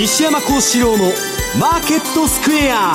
西山孝四郎のマーケットスクエア。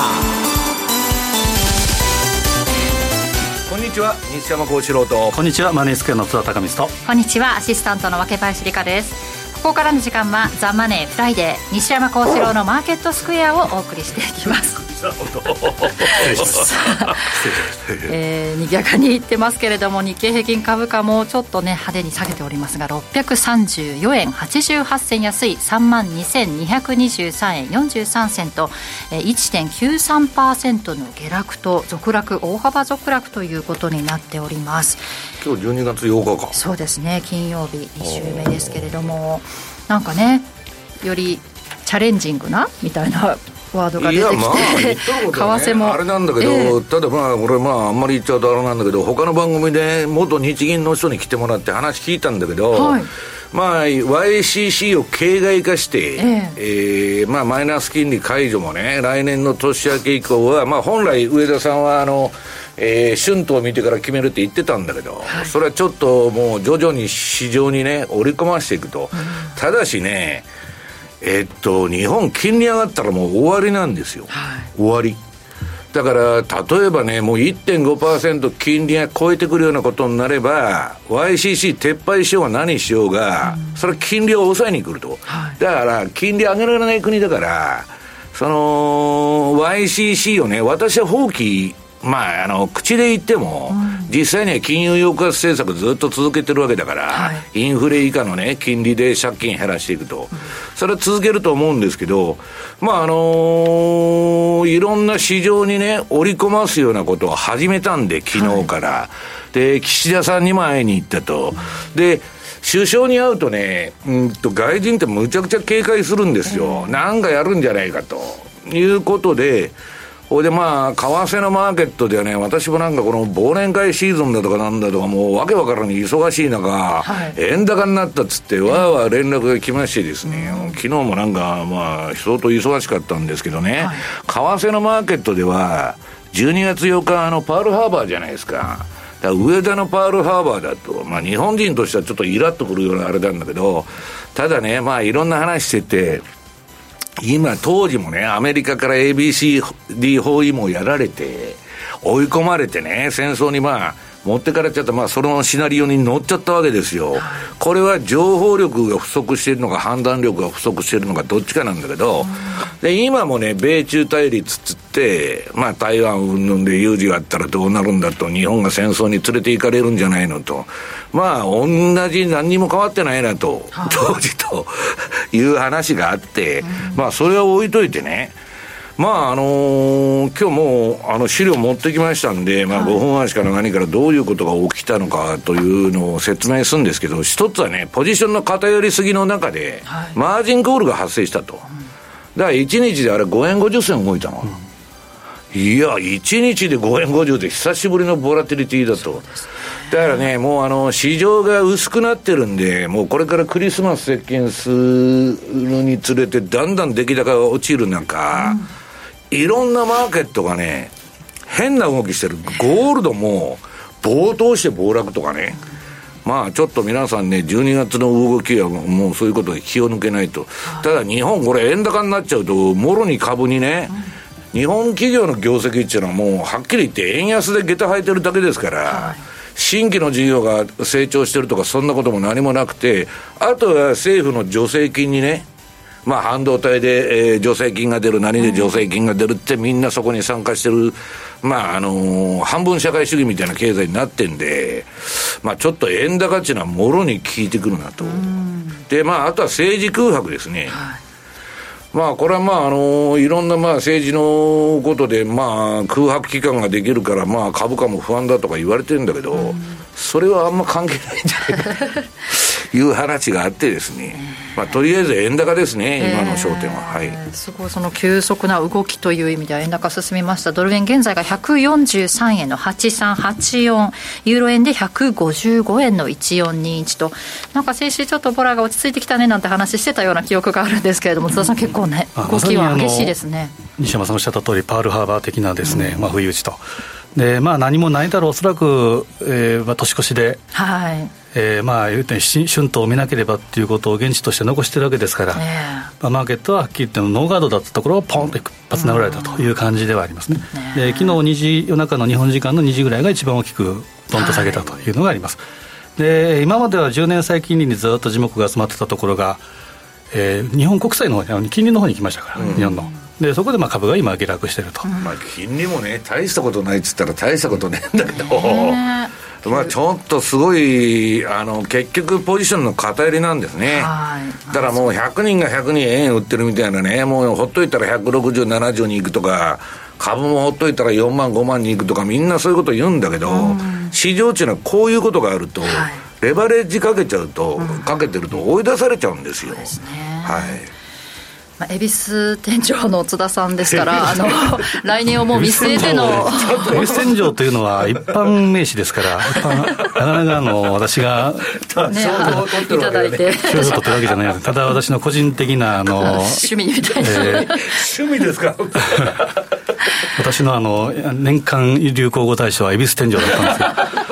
こんにちは西山孝四郎と。こんにちはマネースクエアの津田隆光と。こんにちはアシスタントの若林理香です。ここからの時間は「ザ・マネーフライデー西山孝四郎のマーケットスクエア」をお送りしていきます えー、にぎやかにいってますけれども日経平均株価もちょっとね派手に下げておりますが634円88銭安い3万2223円43銭と、えー、1.93%の下落と続落大幅続落ということになっております。今日12月8日か。そうですね金曜日2週目ですけれどもなんかねよりチャレンジングなみたいなワードが出てきて、まあ、為替も。あれなんだけど、えー、ただまあ俺まああんまり言っちゃうとあれなんだけど他の番組で元日銀の人に来てもらって話聞いたんだけど、はい、まあ YCC を形骸化して、えー、えー、まあマイナス金利解除もね来年の年明け以降はまあ本来上田さんはあのえー、春闘を見てから決めるって言ってたんだけど、はい、それはちょっともう徐々に市場にね、織り込ましていくと。うん、ただしね、えっと、日本、金利上がったらもう終わりなんですよ、はい、終わり。だから、例えばね、もう1.5%金利が超えてくるようなことになれば、YCC 撤廃しようが何しようが、うん、それは金利を抑えに来ると。はい、だから、金利上げられない国だから、その、YCC をね、私は放棄まあ、あの口で言っても、うん、実際には金融抑圧政策ずっと続けてるわけだから、はい、インフレ以下の、ね、金利で借金減らしていくと、うん、それは続けると思うんですけど、まああのー、いろんな市場にね、織り込ますようなことを始めたんで、昨日から。はい、で、岸田さんにも会いに行ったと。で首相に会うとね、うんと外人ってむちゃくちゃ警戒するんですよ、なんかやるんじゃないかと。いうことで、ほいでまあ、為替のマーケットではね、私もなんかこの忘年会シーズンだとかなんだとか、もうわけわからんに忙しい中、はい、円高になったっつって、わーわー連絡が来ましてですね、うん、昨日もなんかまあ、相当忙しかったんですけどね、はい、為替のマーケットでは、12月8日、あの、パールハーバーじゃないですか。だ上田のパールハーバーだと、まあ日本人としてはちょっとイラッとくるようなあれなんだけど、ただね、まあいろんな話してて、今、当時もね、アメリカから ABCD 包囲網やられて、追い込まれてね、戦争にまあ、持ってかれちゃった、まあ、そのシナリオに乗っちゃったわけですよ。これは情報力が不足しているのか、判断力が不足しているのか、どっちかなんだけど、で、今もね、米中対立つって、まあ、台湾云々で有事があったらどうなるんだと、日本が戦争に連れて行かれるんじゃないのと、まあ、同じ、何にも変わってないなと、当時という話があって、まあ、それは置いといてね、まああのー、今日もあの資料持ってきましたんで、まあ、5分足から何からどういうことが起きたのかというのを説明するんですけど、一つはね、ポジションの偏りすぎの中で、マージンコールが発生したと。だから1日であれ5円50銭動いたの。うん、いや、1日で5円50で久しぶりのボラティリティだと。だからね、もうあの、市場が薄くなってるんで、もうこれからクリスマス接近するにつれて、だんだん出来高が落ちる中、うんいろんなマーケットがね、変な動きしてる。ゴールドも、暴騰して暴落とかね。まあちょっと皆さんね、12月の動きはもうそういうことで気を抜けないと。ただ日本これ円高になっちゃうと、もろに株にね、日本企業の業績っていうのはもうはっきり言って円安で下駄履いてるだけですから、新規の事業が成長してるとかそんなことも何もなくて、あとは政府の助成金にね、まあ、半導体で、えー、助成金が出る、何で助成金が出るって、みんなそこに参加してる、まあ、あのー、半分社会主義みたいな経済になってんで、まあ、ちょっと円高っていうのはもろに効いてくるなと。で、まあ、あとは政治空白ですね。はい。まあ、これはまあ、あの、いろんなまあ政治のことで、まあ、空白期間ができるから、まあ、株価も不安だとか言われてるんだけど、それはあんま関係ないんじゃないかと いう話があってですね、まあ、とりあえず円高ですね、今の焦点は。はい、すごい、その急速な動きという意味では円高進みました。ドル円現在が143円の8384、ユーロ円で155円の1421と、なんか先週ちょっとボラが落ち着いてきたねなんて話してたような記憶があるんですけれども、津田さん結構ね、動きは激しいですね。西山さんおっしゃった通り、パールハーバー的なですね、うん、まあ、不意打ちと。でまあ、何もないだろう、おそらく、えーまあ、年越しで、はいえー、まあ言うて春闘を見なければっていうことを現地として残してるわけですから、まあ、マーケットははっきり言ってノーガードだったところをポンと一発殴られたという感じではありますね、で昨日2時夜中の日本時間の2時ぐらいが一番大きくドンと下げたというのがあります、はい、で今までは10年債金利にずっと地目が集まってたところが、えー、日本国債の方に金利の方に行きましたから、うん、日本の。でそこでまあ株が今下落してると、まあ、金利もね大したことないっつったら大したことねえんだけど、まあ、ちょっとすごいあの結局ポジションの偏りなんですね、だからもう100人が100人円売ってるみたいなねもうほっといたら16070に行くとか株もほっといたら4万5万に行くとかみんなそういうこと言うんだけど、市場っていうのはこういうことがあると、レバレッジかけちゃうと、かけてると追い出されちゃうんですよ。はいまあ、恵比寿店長の津田さんですから、あの来年をもう見据えての。恵比寿店長というのは一般名詞ですから、なかなかあの私が、ね、いただいて。賞を取ってるわけじゃないただ私の個人的なあの趣味みたいな、えー、趣味ですか？私のあの年間流行語大賞は恵比寿天井だったんですよ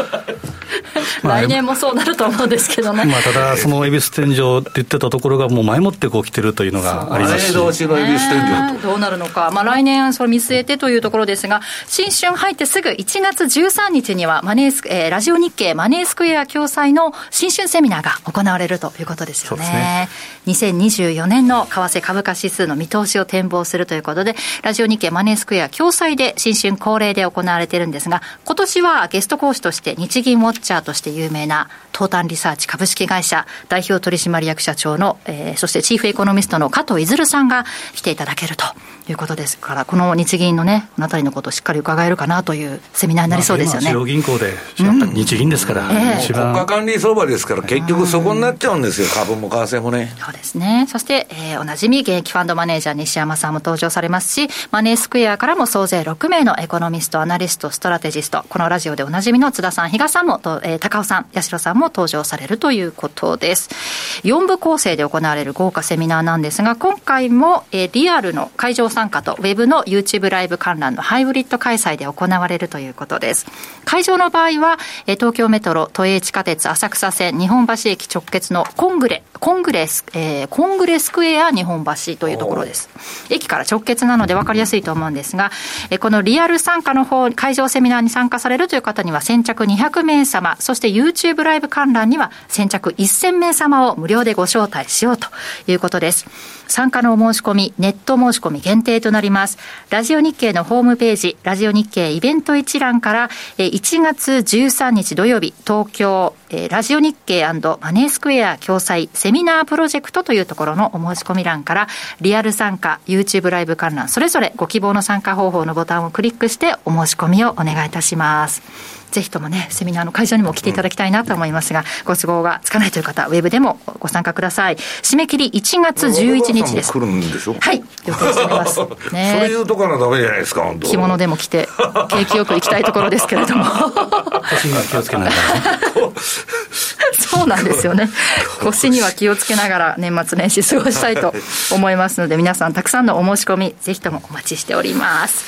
来年もそうなると思うんですけどね。まあ、ただ、その恵比寿天井って言ってたところが、もう前もってこう来てるというのがありますし。前通しの恵比寿天井どうなるのか。まあ、来年、それ見据えてというところですが、新春入ってすぐ1月13日には、マネース、えー、ラジオ日経マネースクエア共催の新春セミナーが行われるということですよね。ね2024年の為替株価指数の見通しを展望するということで、ラジオ日経マネースクエア共催で新春恒例で行われているんですが、今年はゲスト講師として日銀ウォッチャーとして有名な東端リサーチ株式会社代表取締役社長の、えー、そしてチーフエコノミストの加藤いさんが来ていただけるということですから、この日銀のね、このあたりのことをしっかり伺えるかなというセミナーになりそうですよね。中央銀行で、やっぱり日銀ですから、うんえー、国家管理相場ですから、結局そこになっちゃうんですよ、株も為替もね。そうですね。そして、えー、おなじみ現役ファンドマネージャー西山さんも登場されますし、マネースクエアからも総勢6名のエコノミスト、アナリスト、ストラテジスト、このラジオでおなじみの津田さん、比嘉さんも、とえー、高尾さん、八代さんも登場されるということです。4部構成で行われる豪華セミナーなんですが、今回も、えー、リアルの会場参加とウェブの YouTube ライブ観覧のハイブリッド開催で行われるということです。会場の場合は、東京メトロ、都営地下鉄、浅草線、日本橋駅直結のコングレ、コングレス、えー、コングレスクエア日本橋というところです。駅から直結なので分かりやすいと思うんですが、えー、このリアル参加の方、会場セミナーに参加されるという方には先着200名様、そして YouTube ライブ観覧には先着1000名様を無料でご招待しようということです。参加のお申し込み、ネット申し込み限定となります。ラジオ日経のホームページ、ラジオ日経イベント一覧から、1月13日土曜日、東京、ラジオ日経マネースクエア共催セミナープロジェクトというところのお申し込み欄から、リアル参加、YouTube ライブ観覧、それぞれご希望の参加方法のボタンをクリックしてお申し込みをお願いいたします。ぜひともね、セミナーの会場にも来ていただきたいなと思いますが、うん、ご都合がつかないという方、ウェブでもご参加ください。締め切り1月11日です。来るんでしょ？はい、予定しております。ね、それ言うとからダメじゃないですか、着物でも着て、景気よく行きたいところですけれども。腰には気をつけながら、そうなんですよね。腰には気をつけながら年末年始過ごしたいと思いますので、皆さんたくさんのお申し込み、ぜひともお待ちしております。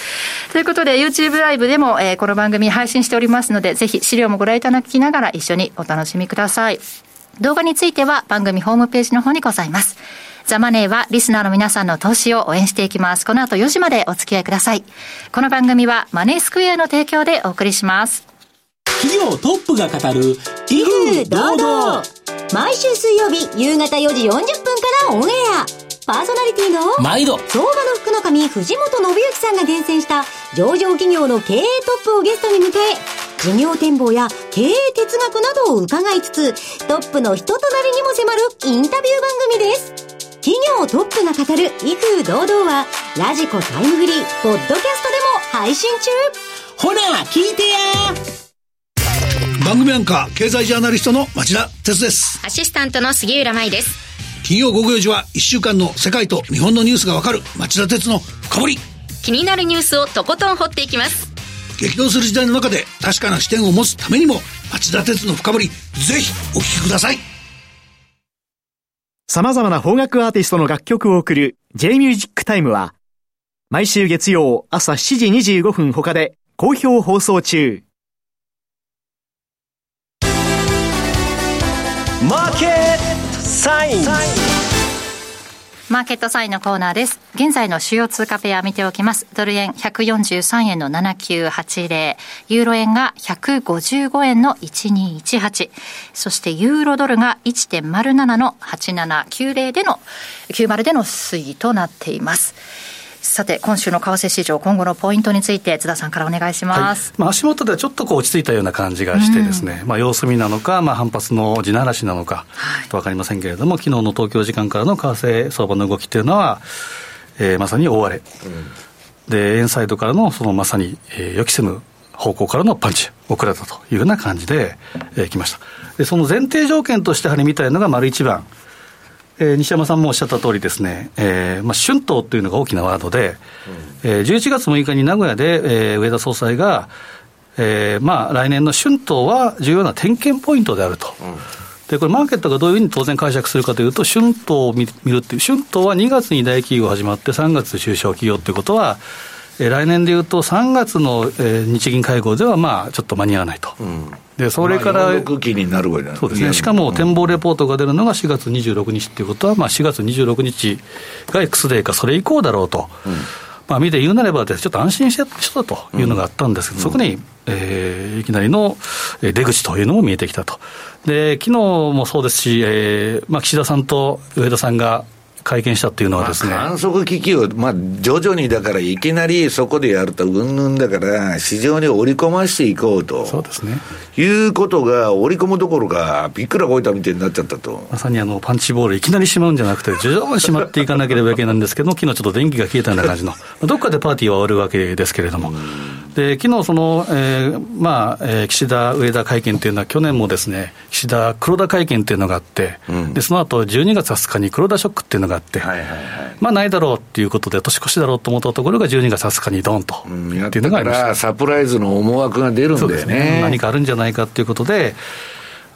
ということで、YouTube ライブでも、えー、この番組配信しておりますので、ぜひ資料もご覧いただきながら一緒にお楽しみください。動画については番組ホームページの方にございます。ザ・マネーはリスナーの皆さんの投資を応援していきます。この後4時までお付き合いください。この番組はマネースクエアの提供でお送りします。企業トップが語る威風堂々。毎週水曜日夕方4時40分からオンエア。パーソナリティの毎度。相場の福の神藤本信之さんが厳選した上場企業の経営トップをゲストに迎え事業展望や経営哲学などを伺いつつトップの人となりにも迫るインタビュー番組です。企業トップが語る威風堂々はラジコタイムフリーポッドキャストでも配信中。ほら聞いてや番組アンカー経済ジャーナリストの町田哲です。アシスタントの杉浦舞です。金曜午後4時は1週間の世界と日本のニュースがわかる町田哲の深掘り。気になるニュースをとことん掘っていきます。激動する時代の中で確かな視点を持つためにも町田哲の深掘りぜひお聞きください。様々な邦楽アーティストの楽曲を送る J-Music Time は毎週月曜朝7時25分他で好評放送中。マーケットサインマーケットサインのコーナーです。現在の主要通貨ペア見ておきます。ドル円143円の7980、ユーロ円が155円の1218、そしてユーロドルが1.07の8790での、90での推移となっています。さて、今週の為替市場、今後のポイントについて、津田さんからお願いします。はい、まあ、足元ではちょっとこう落ち着いたような感じがしてですね、うん、まあ、様子見なのか、まあ、反発の地ならしなのか、と分かりませんけれども、昨日の東京時間からの為替相場の動きというのは、えー、まさに大荒れ。うん、で、円サイドからの、そのまさに、えー、予期せぬ方向からのパンチ、遅れたというような感じで、えー、来ました。で、その前提条件として、やはり見たいのが、丸一番。えー、西山さんもおっしゃった通りですね、えーまあ、春闘というのが大きなワードで、うん、えー、11月6日に名古屋で、えー、上田総裁が、えーまあ、来年の春闘は重要な点検ポイントであると。うん。で、これ、マーケットがどういうふうに当然解釈するかというと、春闘を見るっていう、春闘は2月に大企業始まって、3月中小企業ということは、えー、来年でいうと、3月の、えー、日銀会合では、まあ、ちょっと間に合わないと。うん。でそれから、になるわけそうですね、しかも展望レポートが出るのが4月26日っていうことは、まあ、4月26日が X デーか、それ以降だろうと、うん、まあ、見て言うなれば、ちょっと安心してたというのがあったんですけど、うん、そこに、えー、いきなりの出口というのも見えてきたと。で昨日もそうですし、えーまあ、岸田さんと上田さんが会見したっていうのはですね。観測機器を、まあ、徐々にだから、いきなりそこでやると、うんぬんだから、市場に織り込ましていこうと。そうですね。いうことが、織り込むどころか、びっくらこいたみたいになっちゃったと。まさにあの、パンチボール、いきなりしまうんじゃなくて、徐々にしまっていかなければいけないんですけど昨日ちょっと電気が消えたような感じの、どっかでパーティーは終わるわけですけれども。で、昨日その、えー、まあ、えー、岸田、上田会見というのは、去年もですね、岸田、黒田会見というのがあって、うん、で、その後、12月20日に黒田ショックっていうのがあって、はいはいはい。まあないだろうっていうことで、年越しだろうと思ったところが12月20日にドンと、うん、っていうのがありました。サプライズの思惑が出るんだよね。ね。何かあるんじゃないかっていうことで、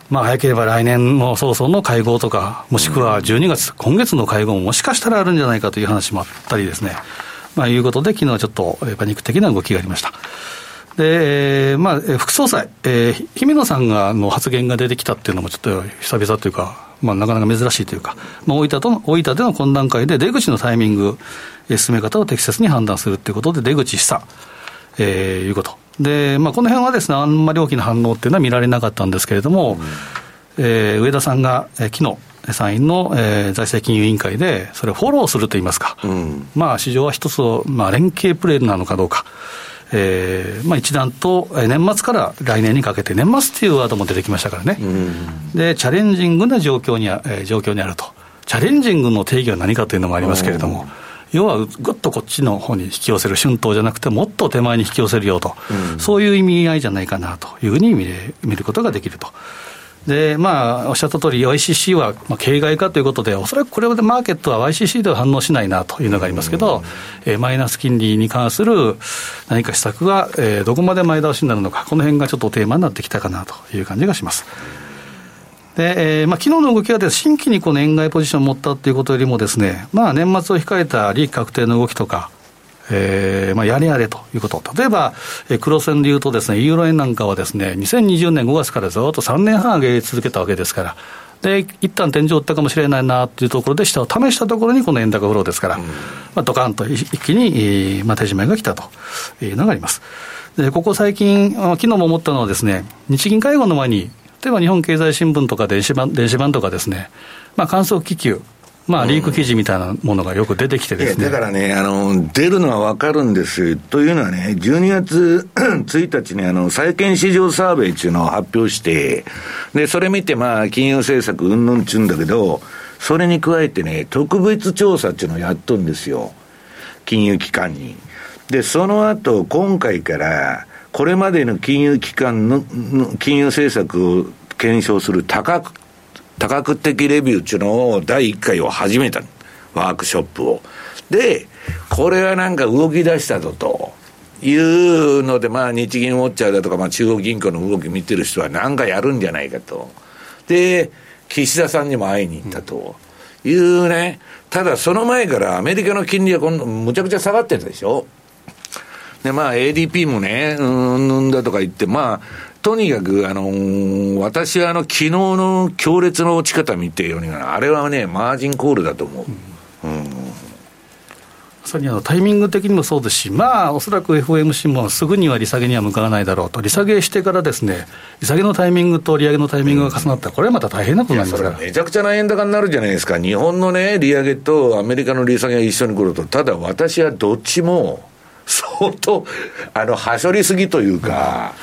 まあ、早ければ来年の早々の会合とか、もしくは12月、今月の会合ももしかしたらあるんじゃないかという話もあったりですね、まあ、いうことで、昨日はちょっとパニック的な動きがありました。で、まあ、副総裁、えー、姫野さんがの発言が出てきたっていうのも、ちょっと久々というか、まあ、なかなか珍しいというか、まあ、大分と大分での懇談会で出口のタイミング、進め方を適切に判断するということで、出口示唆、えー、いうこと。で、まあ、この辺はですね、あんまり大きな反応っていうのは見られなかったんですけれども、うん、えー、上田さんが、えー、昨日、参院の、えー、財政金融委員会で、それをフォローするといいますか、うん、まあ、市場は一つ、まあ、連携プレーなのかどうか。えーまあ、一段と年末から来年にかけて、年末っていうワードも出てきましたからね、でチャレンジングな状況にあ、えー、状況にあると、チャレンジングの定義は何かというのもありますけれども。要はぐっとこっちの方に引き寄せる、春闘じゃなくて、もっと手前に引き寄せるよと、うん、そういう意味合いじゃないかなというふうに見れ見ることができると。で、まあ、おっしゃった通り、YCC は、まあ、形骸化ということで、おそらくこれでマーケットは YCC では反応しないなというのがありますけど、えー、マイナス金利に関する何か施策が、えー、どこまで前倒しになるのか、この辺がちょっとテーマになってきたかなという感じがします。で、えー、まあ、昨日の動きはで新規にこの円買いポジションを持ったということよりもですね、まあ、年末を控えた利益確定の動きとか、えーまあ、やれやれということ、例えば、えー、黒線でいうとです、ね、ユーロ円なんかはです、ね、2020年5月からずっと3年半上げ続けたわけですから、で一旦天井打ったかもしれないなというところで、下を試したところにこの円高フローですから、うん、まあ、ドカンと一気に、まあ、手締めが来たというのがあります。でここ最近、昨日も思ったのはですね、日銀会合の前に、例えば日本経済新聞とか電子版電子版とかですね、まあ、観測気球、まあ、リーク記事みたいなものがよく出てきてですね、だからね、あの出るのは分かるんです。というのはね、12月1日にあの債券市場サーベイっていうのを発表して、でそれ見て、まあ、金融政策うんぬんちゅうんだけど、それに加えてね、特別調査っていうのをやっとるんですよ、金融機関に。で、その後今回から、これまでの金融機関の金融政策を検証する多角多角的レビューっていうのを第1回を始めた。ワークショップを。で、これはなんか動き出したぞと。いうので、まあ、日銀ウォッチャーだとか、まあ、中央銀行の動き見てる人は何かやるんじゃないかと。で、岸田さんにも会いに行ったと。いうね。ただ、その前からアメリカの金利は今度、むちゃくちゃ下がってたでしょ。で、まあ、ADP もね、うん、うんだとか言って、まあ、とにかく、あのー、私はあの、昨日の強烈の落ち方見てように、あれはね、マージンコールだと思う。うん、うんさにあのタイミング的にもそうですし、まあ、おそらく FOMC もすぐには利下げには向かわないだろうと、利下げしてからですね、利下げのタイミングと利上げのタイミングが重なったら、これはまた大変なことになりますからめちゃくちゃな円高になるじゃないですか、日本のね、利上げとアメリカの利下げが一緒に来ると、ただ私はどっちも相当、あの、はしょりすぎというか。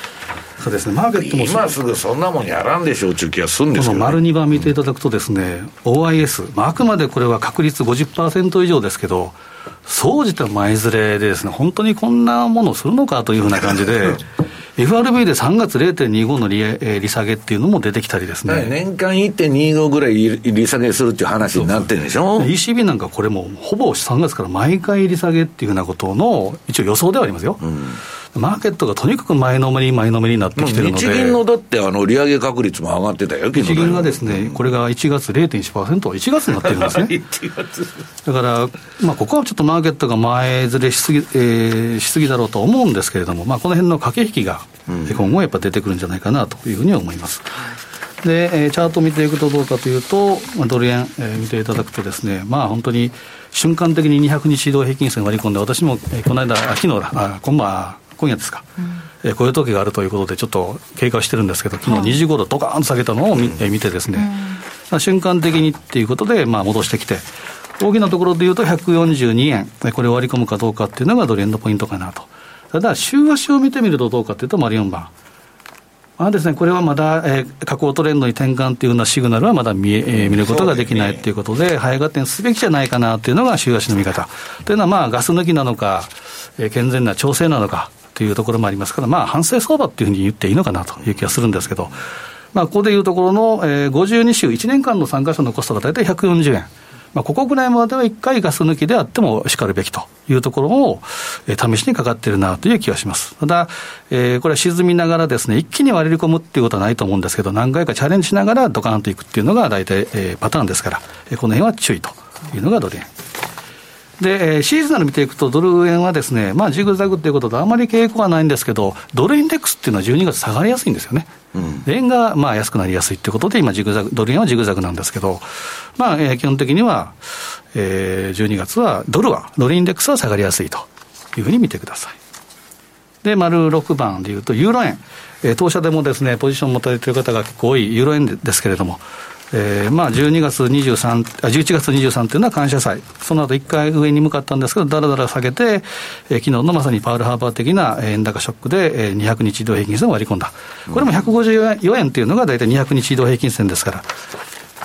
そうですね、マーケットも今すぐそんなもんやらんでしょうという気がするんですけど、ね、丸2番見ていただくとですね、OIS、まあ、あくまでこれは確率50%以上ですけど、総じて前ずれでですね、本当にこんなものをするのかというふうな感じで、FRB で3月0.25の利利下げっていうのも出てきたりですね。年間1.25ぐらい利下げするっていう話になってるんでしょ ?ECB なんかこれもほぼ3月から毎回利下げっていうふうなことの一応予想ではありますよ。うんマーケットがとにかく前のめり、前のめりになってきてるので、日銀のだってあの利上げ確率も上がってたよ、日銀がですね、これが1月0.1%、1月になってるんですね。だから、まあ、ここはちょっとマーケットが前ずれしすぎ,、えー、しすぎだろうと思うんですけれども、まあ、この辺の駆け引きが今後やっぱ出てくるんじゃないかなというふうに思います。で、えー、チャートを見ていくとどうかというと、ドル円、えー、見ていただくとですね、まあ本当に瞬間的に200日移動平均線割り込んで、私も、えー、この間、昨日あ、今晩、今夜ですか、うん、えー、雇用統計があるということで、ちょっと経過してるんですけど、昨日2時ごろ、ドカーンと下げたのを見,、えー、見てですね、うん、瞬間的にっていうことで、まあ、戻してきて、大きなところでいうと142円、これを割り込むかどうかっていうのがドル円のポイントかなと。ただ、週足を見てみるとどうかというと、丸4番。まあですね、これはまだ、えー、下降トレンドに転換というようなシグナルはまだ見,、えー、見ることができないということで、早合点すべきじゃないかなというのが週足の見方。というのは、まあ、ガス抜きなのか、えー、健全な調整なのかというところもありますから、まあ、反省相場っていうふうに言っていいのかなという気がするんですけど、まあ、ここでいうところの、えー、52週、1年間の参加者のコストが大体140円。まあ、ここぐらいまでは1回ガス抜きであってもしかるべきというところを、えー、試しにかかっているなという気がします。ただ、えー、これは沈みながらですね、一気に割り込むっていうことはないと思うんですけど、何回かチャレンジしながらドカーンといくっていうのが大体、えー、パターンですから、えー、この辺は注意というのがドル円。で、シーズナル見ていくと、ドル円はですね、まあ、ジグザグということで、あまり傾向はないんですけど、ドルインデックスっていうのは12月下がりやすいんですよね。うん、円がまあ安くなりやすいということで、今、ジグザグ、ドル円はジグザグなんですけど、まあ、えー、基本的には、えー、12月は、ドルは、ドルインデックスは下がりやすいというふうに見てください。で、丸6番でいうと、ユーロ円。えー、当社でもですね、ポジションを持たれている方が結構多いユーロ円ですけれども、えー、まあ12月23、11月23というのは感謝祭、その後一回上に向かったんですけど、だらだら下げて、えー、昨日のまさにパウルハーバー的な円高ショックで、えー、200日移動平均線を割り込んだ、これも154円というのが大体200日移動平均線ですから、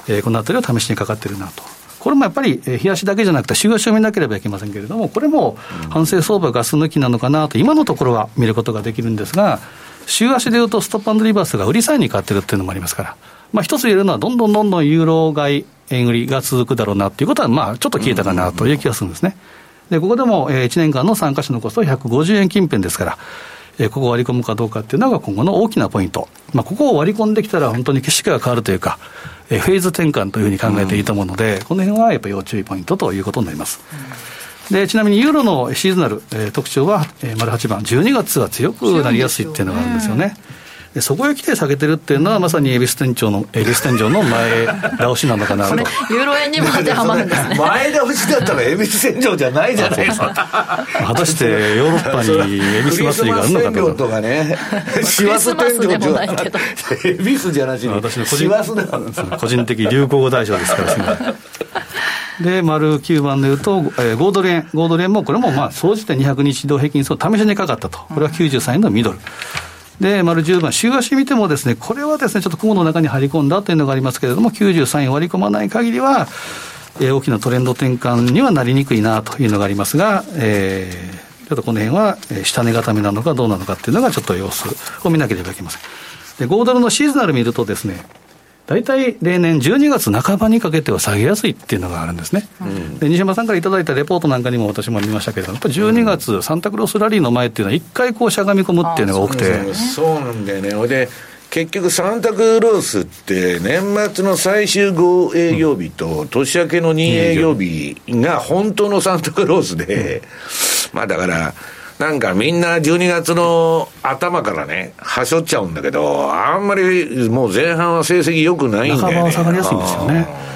えー、このあたりは試しにかかってるなと。これもやっぱり、冷やしだけじゃなくて、週足を見なければいけませんけれども、これも反省相場ガス抜きなのかなと、今のところは見ることができるんですが、週足でいうと、ストップリバースが売りサインに変わってるっていうのもありますから。まあ、一つ言えるのは、どんどんどんどんユーロ買い、円売りが続くだろうなということは、まあ、ちょっと消えたかなという気がするんですね。で、ここでも、えー、1年間の参加者のコストは150円近辺ですから、えー、ここを割り込むかどうかっていうのが今後の大きなポイント。まあ、ここを割り込んできたら本当に景色が変わるというか、えー、フェーズ転換というふうに考えていいと思うので、この辺はやっぱ要注意ポイントということになります。でちなみにユーロのシーズナル、えー、特徴は、えー、丸8番、12月は強くなりやすいっていうのがあるんですよね。でそこへ来て下げてるっていうのは、まさに恵比寿店長の、恵比寿店長の前倒しなのかなと。ユーロ円にも当てはまるんですね。前倒しだったら恵比寿店長じゃないじゃないですか。果たしてヨーロッパに恵比寿祭りがあるのかと。とかね。師走店長でもないけど。恵比寿じゃなしに。私の個人個人的流行語大賞ですからで、丸9番でいうと、えー、5ドル円、5ドル円もこれもまあ、総じて200日移動平均数を試しにかかったと。これは93円のミドル。で、丸10番、週足見てもですね、これはですね、ちょっと雲の中に入り込んだというのがありますけれども、93円割り込まない限りは、えー、大きなトレンド転換にはなりにくいなというのがありますが、えー、ちょっとこの辺は、下値固めなのかどうなのかっていうのがちょっと様子を見なければいけません。で、5ドルのシーズナル見るとですね、大体例年12月半ばにかけては下げやすいっていうのがあるんですね、うん、で西山さんからいただいたレポートなんかにも私も見ましたけれども、やっぱり12月、サンタクロースラリーの前っていうのは、一回こうしゃがみ込むっていうのが多くて。そうなんだよね。で結局、サンタクロースって年末の最終5営業日と年明けの2営業日が本当のサンタクロースで、まあだから、なんかみんな12月の頭からね、はしょっちゃうんだけど、あんまりもう前半は成績良くないんだよね。半ばは下がりやすいんですよね。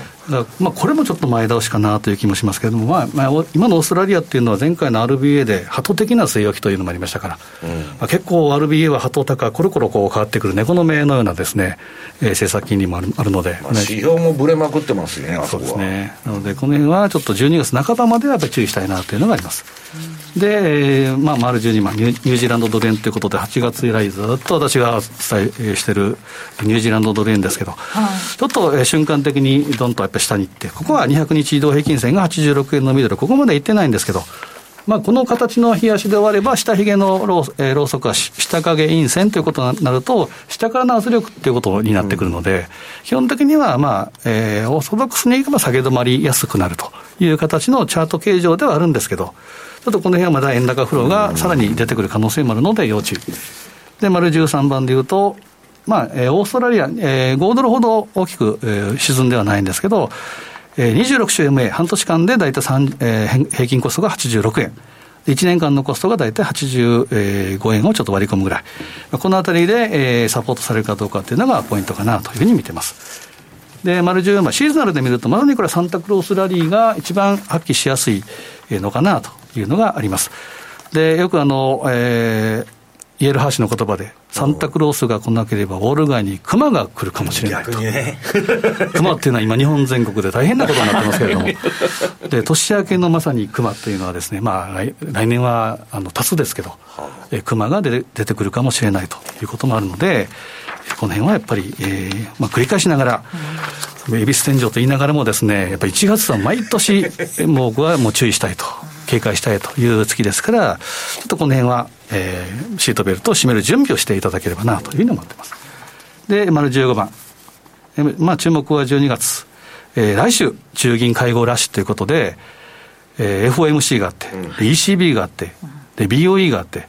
まあ、これもちょっと前倒しかなという気もしますけれども、まあまあ、今のオーストラリアっていうのは、前回の RBA で、鳩的な据え置きというのもありましたから、うん、まあ、結構 RBA は鳩高、コロコロこう変わってくる猫の目のようなですね、えー、政策金利もあるあるので、まあ、指標もぶれまくってますね、そうですね。なので、この辺はちょっと12月半ばまではやっぱり注意したいなというのがあります。うんで、まあ、丸12万ニュージーランドドル円ということで、8月以来、ずっと私が伝えしてるニュージーランドドル円ですけど、はい、ちょっと瞬間的にどんとやっぱり下に行って、ここは200日移動平均線が86円のミドル、ここまで行ってないんですけど、まあ、この形の冷やしで終われば、下髭のロー,、えー、ローソク足、下影陰線ということになると、下からの圧力ということになってくるので、うん、基本的には、まあえー、オーソドックスにいけば下げ止まりやすくなるという形のチャート形状ではあるんですけど、ちょっとこの辺はまだ円高フローがさらに出てくる可能性もあるので要注意。で、丸13番でいうと、まあ、えー、オーストラリア、えー、5ドルほど大きく、えー、沈んではないんですけど、えー、26週 MA、半年間で大体3、えー、平均コストが86円。1年間のコストが大体85円をちょっと割り込むぐらい。このあたりで、えー、サポートされるかどうかっていうのがポイントかなというふうに見てます。で、丸10、まあ、シーズナルで見ると、まさにこれサンタクロースラリーが一番発揮しやすいのかなというのがあります。で、よくあの、えー、イエルハーシの言葉で、サンタクロースが来なければ、ウォール街に熊が来るかもしれないと。ね、熊っていうのは今、日本全国で大変なことになってますけれども、で年明けのまさに熊というのはですね、まあ、来来年はあの多数ですけど、え熊が出てくるかもしれないということもあるので、この辺はやっぱり、えーまあ、繰り返しながら、恵比寿天井と言いながらもですね、やっぱり1月は毎年、僕はもう注意したいと。警戒したいという月ですから、ちょっとこの辺は、えー、シートベルトを締める準備をしていただければなというふうに思っています。で、丸15番。えまあ、注目は12月。えー、来週、中銀会合ラッシュということで、えー、FOMC があって、うん、ECB があって、で、BOE があって、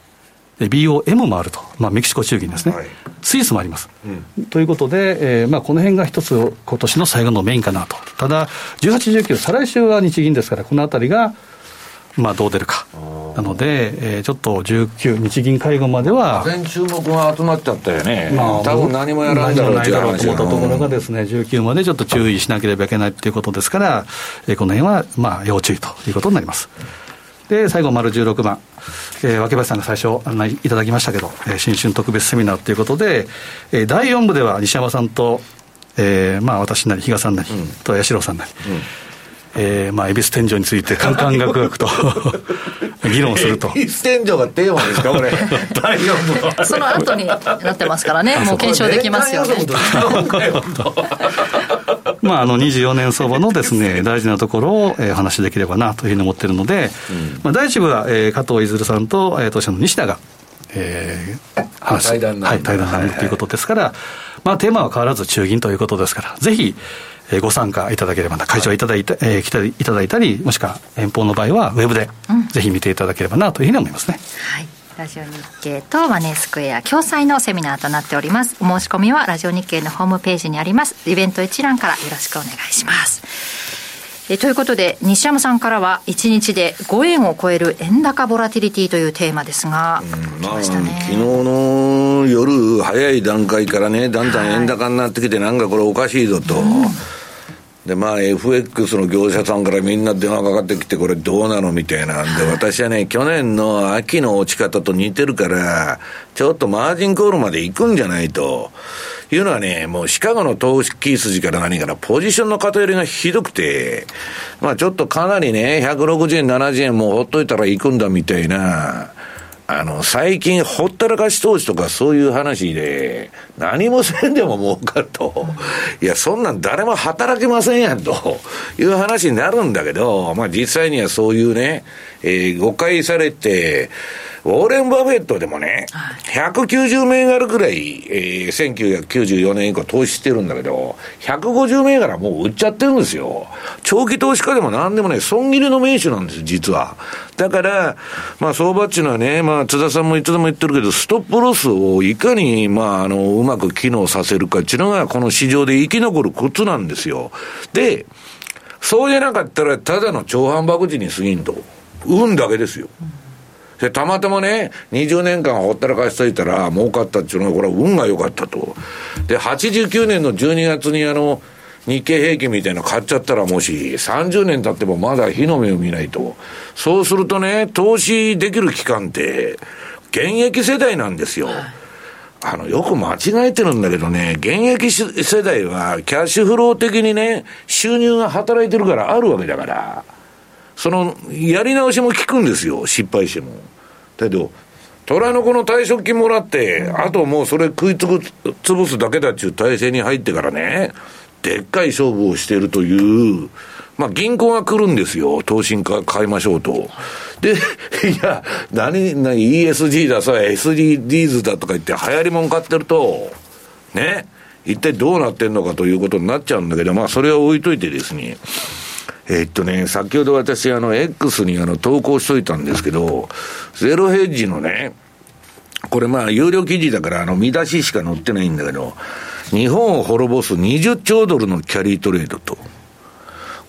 で BOM もあると、まあ、メキシコ中銀ですね、はい、スイスもあります。うん、ということで、えーまあ、この辺が一つ、今年の最後のメインかなと、ただ、18、19、再来週は日銀ですから、このあたりがまあ、どう出るか。なので、えー、ちょっと19、日銀会合までは。全注目が集まっちゃったよね。まあ、多分何もやらんだろうっていう話と思ったところがですね、19までちょっと注意しなければいけないということですから、えー、この辺は、まあ、要注意ということになります。で、最後、丸16番。えー、脇林さんが最初案内いただきましたけど、えー、新春特別セミナーということで、えー、第4部では西山さんと、えー、まあ私なり、比嘉さんなり、うん、と八代さんなり、うんえー、まあ、恵比寿天井について、カンカンガクガクと 議論すると。恵比寿天井がテーマですか、これ。第4部その後になってますからね、もう検証できますよね。まあ、あの24年相場のですね大事なところを、えー、話できればなというふうに思っているので、うん、まあ、第一部は、えー、加藤出さんと、えー、当社の西田が、えー、話対談はい、対談ということですから、まあ、テーマは変わらず中銀ということですから、ぜひ、えご参加いただければな、会場いただいて、えー、来ていただいたり、もしくは遠方の場合はウェブで、ぜひ見ていただければなというふうに思いますね。はいラジオ日経とマネースクエア共催のセミナーとなっております。お申し込みはラジオ日経のホームページにあります。イベント一覧からよろしくお願いします。えということで、西山さんからは、1日で5円を超える円高ボラティリティというテーマですが、うんまあ、昨日の夜早い段階からね、だんだん円高になってきて、なんかこれおかしいぞと。うんで、まあ FX の業者さんからみんな電話かかってきて、これどうなのみたいな。んで、私はね、去年の秋の落ち方と似てるから、ちょっとマージンコールまで行くんじゃないと。いうのはね、もうシカゴの投資キー筋から何から、ポジションの偏りがひどくて、まあちょっとかなりね、160円、70円もうほっといたら行くんだみたいな、あの、最近、ほったらかし投資とかそういう話で、何もせんでも儲かると。いや、そんなん誰も働けませんやんという話になるんだけど、まあ実際にはそういうね、えー、誤解されて、ウォーレン・バフェットでもね、190銘柄ぐらい、えー、1994年以降投資してるんだけど、150銘柄もう売っちゃってるんですよ。長期投資家でも何でもね、損切りの名手なんです、実は。だから、まあ相場っていうのはね、まあ津田さんもいつでも言ってるけど、ストップロスをいかに、まああの、うままく機能させるかっていうのが、この市場で生き残るコツなんですよ。で、そうじゃなかったら、ただの超反爆時に過ぎんと。運だけですよ。で、たまたまね、20年間ほったらかしといたら儲かったっていうのは、これは運が良かったと。で、89年の12月にあの、日経平均みたいなの買っちゃったらもし30年経ってもまだ火の目を見ないと。そうするとね、投資できる期間って、現役世代なんですよ。あの、よく間違えてるんだけどね、現役世代はキャッシュフロー的にね、収入が働いてるからあるわけだから、その、やり直しも効くんですよ、失敗しても。だけど、虎の子の退職金もらって、あともうそれ食いつく、潰すだけだっていう体制に入ってからね、でっかい勝負をしてるという、まあ銀行が来るんですよ。投信か買いましょうと。で、いや、何、何、ESG だ、それ SDGs だとか言って流行りもん買ってると、ね、一体どうなってんのかということになっちゃうんだけど、まあそれは置いといてですね、えっとね、先ほど私、あの、X にあの、投稿しといたんですけど、ゼロヘッジのね、これまあ、有料記事だから、あの、見出ししか載ってないんだけど、日本を滅ぼす20兆ドルのキャリートレードと。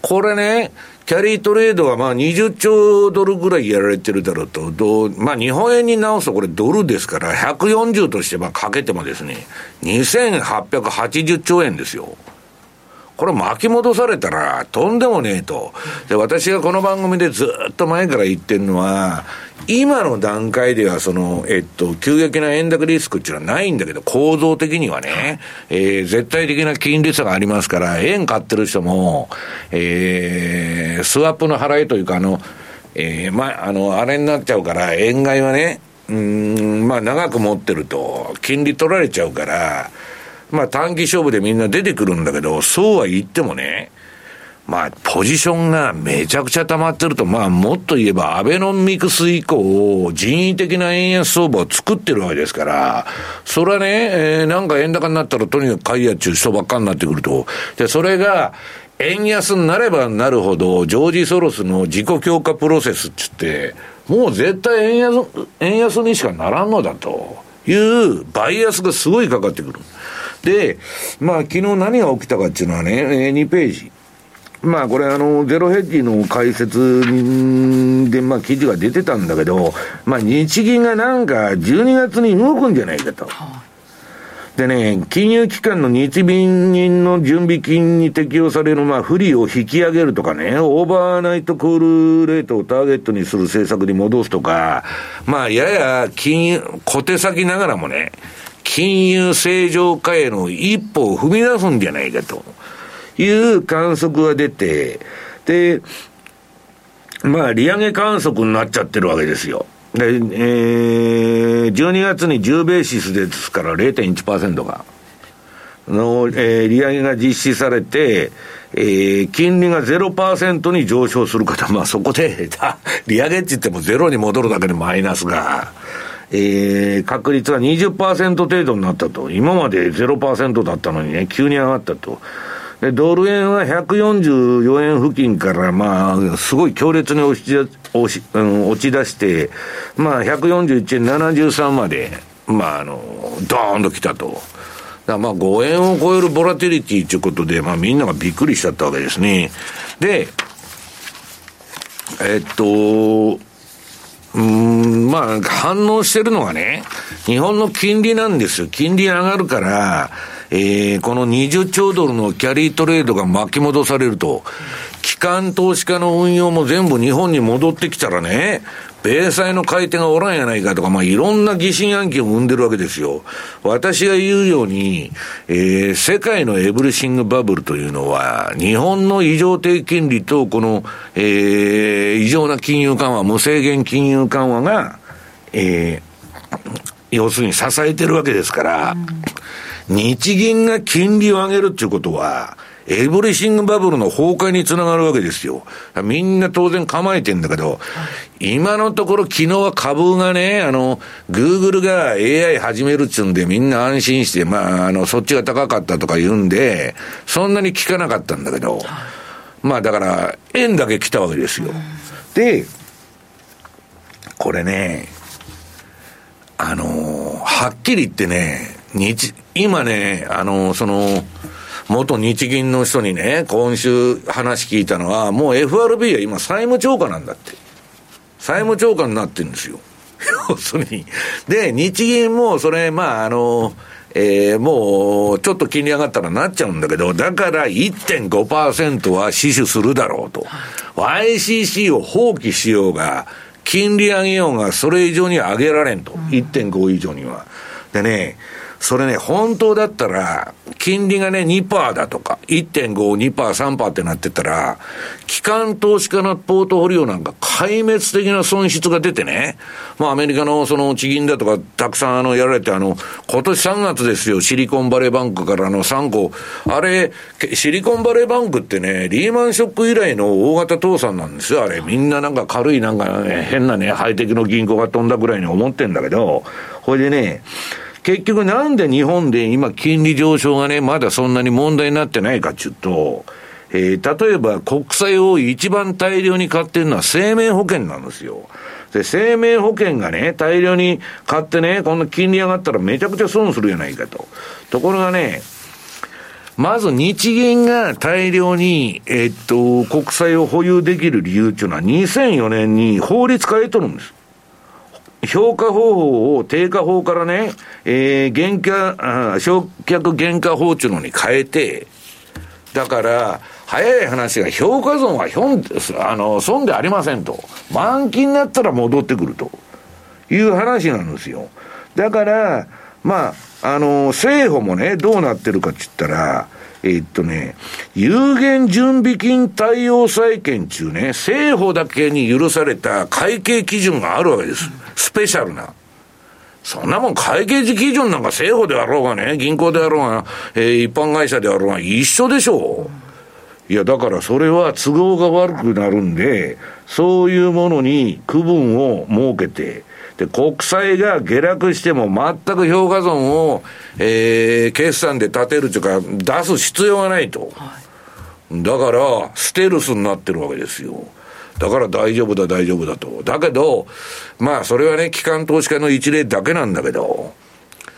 これね、キャリートレードはまあ20兆ドルぐらいやられてるだろうと、どうまあ日本円に直すとこれドルですから、140としてまあかけてもですね、2880兆円ですよ。これ巻き戻されたらとんでもねえと。で、私がこの番組でずっと前から言ってるのは、今の段階ではその、えっと、急激な円高リスクっていうのはないんだけど、構造的にはね、えー、絶対的な金利差がありますから、円買ってる人も、えー、スワップの払いというか、あの、えー、まあ、の、あれになっちゃうから、円買いはね、うん、まあ長く持ってると、金利取られちゃうから、まあ短期勝負でみんな出てくるんだけど、そうは言ってもね、まあ、ポジションがめちゃくちゃ溜まってると、まあ、もっと言えば、アベノミクス以降、人為的な円安相場を作ってるわけですから、それはね、えー、なんか円高になったらとにかく買いやっちゅう人ばっかになってくると。で、それが、円安になればなるほど、ジョージ・ソロスの自己強化プロセスっつって、もう絶対円安、円安にしかならんのだというバイアスがすごいかかってくる。で、まあ昨日何が起きたかっていうのはね、2ページ。まあこれあの、 ZeroHedge の解説で、まあ記事が出てたんだけど、まあ日銀がなんか12月に動くんじゃないかと。でね、金融機関の日銀の準備金に適用される、まあ、付利を引き上げるとかね、オーバーナイトクールレートをターゲットにする政策に戻すとか、まあ、やや金、小手先ながらもね、金融正常化への一歩を踏み出すんじゃないかと。いう観測が出て、で、まあ、利上げ観測になっちゃってるわけですよ。で、えー、12月に10ベーシスですから0.1%が、の、えー、利上げが実施されて、えー、金利が0%に上昇する方、まあそこで、利上げって言ってもゼロに戻るだけでマイナスが、えー、確率が20%程度になったと。今まで0%だったのにね、急に上がったと。で、ドル円は144円付近から、まあ、すごい強烈に押し押し、うん、落ち出して、まあ、141円73まで、まあ、あの、ドーンと来たと。だまあ、5円を超えるボラティリティということで、まあ、みんながびっくりしちゃったわけですね。で、えっと、うん、まあ、反応してるのがね、日本の金利なんですよ。金利上がるから、えー、この20兆ドルのキャリートレードが巻き戻されると、機関投資家の運用も全部日本に戻ってきたらね、米債の買い手がおらんやないかとか、まあ、いろんな疑心暗鬼を生んでるわけですよ。私が言うように、えー、世界のエブリシングバブルというのは、日本の異常低金利と、この、えー、異常な金融緩和、無制限金融緩和が、えー、要するに支えてるわけですから、日銀が金利を上げるっていうことは、エブリシングバブルの崩壊につながるわけですよ。みんな当然構えてんだけど、今のところ昨日は株がね、あの、グーグルが AI 始めるっつうんでみんな安心して、まあ、あの、そっちが高かったとか言うんで、そんなに効かなかったんだけど、まあだから、円だけ来たわけですよ。で、これね、あのはっきり言ってね、日、今ね、あの、その、元日銀の人にね、今週話聞いたのは、もう FRB は今債務超過なんだって。債務超過になってるんですよ。要するに。で、日銀もそれ、まあ、あの、えー、もう、ちょっと金利上がったらなっちゃうんだけど、だから1.5%は死守するだろうと。YCC を放棄しようが、金利上げようが、それ以上に上げられんと。1.5以上には。でね、それね、本当だったら、金利がね、2%だとか、1.5、2%、3%ってなってたら、機関投資家のポートフォリオなんか壊滅的な損失が出てね、まあアメリカのその地銀だとか、たくさんあの、やられて、あの、今年3月ですよ、シリコンバレーバンクからの3個。あれ、シリコンバレーバンクってね、リーマンショック以来の大型倒産なんですよ、あれ。みんななんか軽いなんか、ね、変なね、ハイテクの銀行が飛んだぐらいに思ってんだけど、これでね、結局なんで日本で今金利上昇がね、まだそんなに問題になってないかっていうと、えー、例えば国債を一番大量に買ってるのは生命保険なんですよ。で、生命保険がね、大量に買ってね、こんな金利上がったらめちゃくちゃ損するじゃないかと。ところがね、まず日銀が大量に、えっと、国債を保有できる理由っていうのは2004年に法律変えとるんです。評価方法を定価法からね、えー、原価、償却原価法っていうのに変えて、だから、早い話が評価損はひょん、あの、損でありませんと。満期になったら戻ってくるという話なんですよ。だから、まあ、あの、政府もね、どうなってるかって言ったら、えー、っとね、有限準備金対応債券中ね、政府だけに許された会計基準があるわけです。スペシャルな。そんなもん会計時基準なんか政府であろうがね、銀行であろうが、えー、一般会社であろうが一緒でしょう。いや、だからそれは都合が悪くなるんで、そういうものに区分を設けて、で、国債が下落しても全く評価損を、えー、決算で立てるというか、出す必要がないと。だから、ステルスになってるわけですよ。だから大丈夫だ、大丈夫だと。だけど、まあ、それはね、機関投資家の一例だけなんだけど、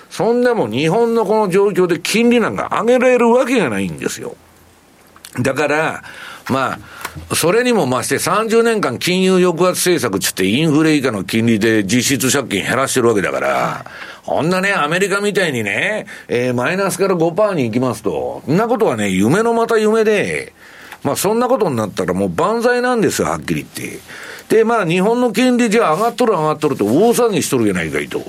そんなもん日本のこの状況で金利なんか上げられるわけがないんですよ。だから、まあ、それにも増して30年間金融抑圧政策つってインフレ以下の金利で実質借金減らしてるわけだから、こんなね、アメリカみたいにね、えー、マイナスから5%に行きますと、そんなことはね、夢のまた夢で、まあそんなことになったらもう万歳なんですよ、はっきり言って。で、まあ日本の金利じゃあ上がっとる上がっとると大騒ぎしとるじゃないかいと。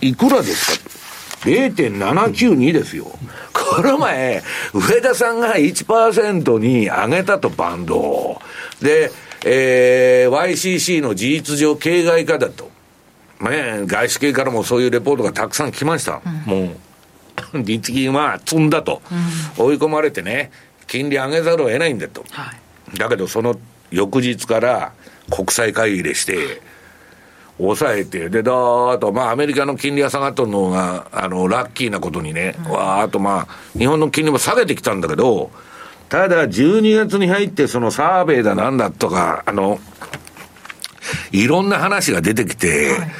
いくらですか？と0.792ですよ。この前、上田さんが1%に上げたとバンドで、えー、YCC の事実上形骸化だと。ね、外資系からもそういうレポートがたくさん来ました。うん、もう、日銀は積んだと、うん、追い込まれてね、金利上げざるを得ないんだと。はい、だけど、その翌日から国際会議でして、抑えて、で、だーと、まあ、アメリカの金利が下がっとるのが、あの、ラッキーなことにね、うん、わーと、まあ、日本の金利も下げてきたんだけど、ただ、12月に入って、そのサーベイだなんだとか、あの、いろんな話が出てきて、はい、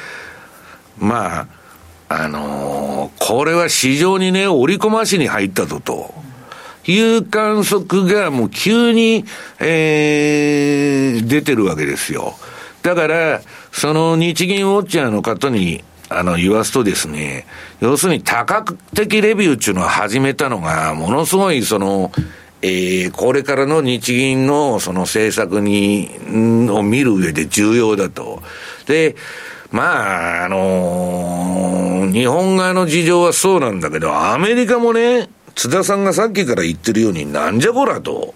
まあ、あのー、これは市場にね、織り込ましに入ったぞと。いう観測がもう急に、えー、出てるわけですよ。だから、その日銀ウォッチャーの方に、あの、言わすとですね、要するに多角的レビューっていうのを始めたのが、ものすごいその、えー、これからの日銀のその政策に、を見る上で重要だと。で、まあ、あのー、日本側の事情はそうなんだけど、アメリカもね、津田さんがさっきから言ってるように、なんじゃこらと。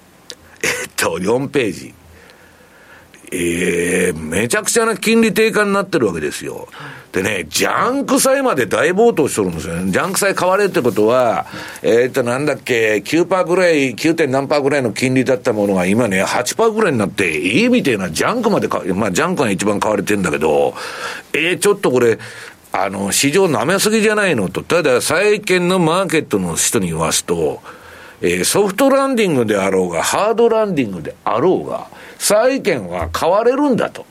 えっと、4ページ。ええー、めちゃくちゃな金利低下になってるわけですよ。でね、ジャンク債まで大暴騰してるんですよね。ジャンク債買われるってことは、えー、っと、なんだっけ、9%ぐらい、9. 点何パーぐらいの金利だったものが今ね、8%ぐらいになって、いいみたいなジャンクまで買、まあ、ジャンクが一番買われてんだけど、えー、ちょっとこれ、あの、市場舐めすぎじゃないのと。ただ、債券のマーケットの人に言わすと、えー、ソフトランディングであろうが、ハードランディングであろうが、債券は買われるんだと。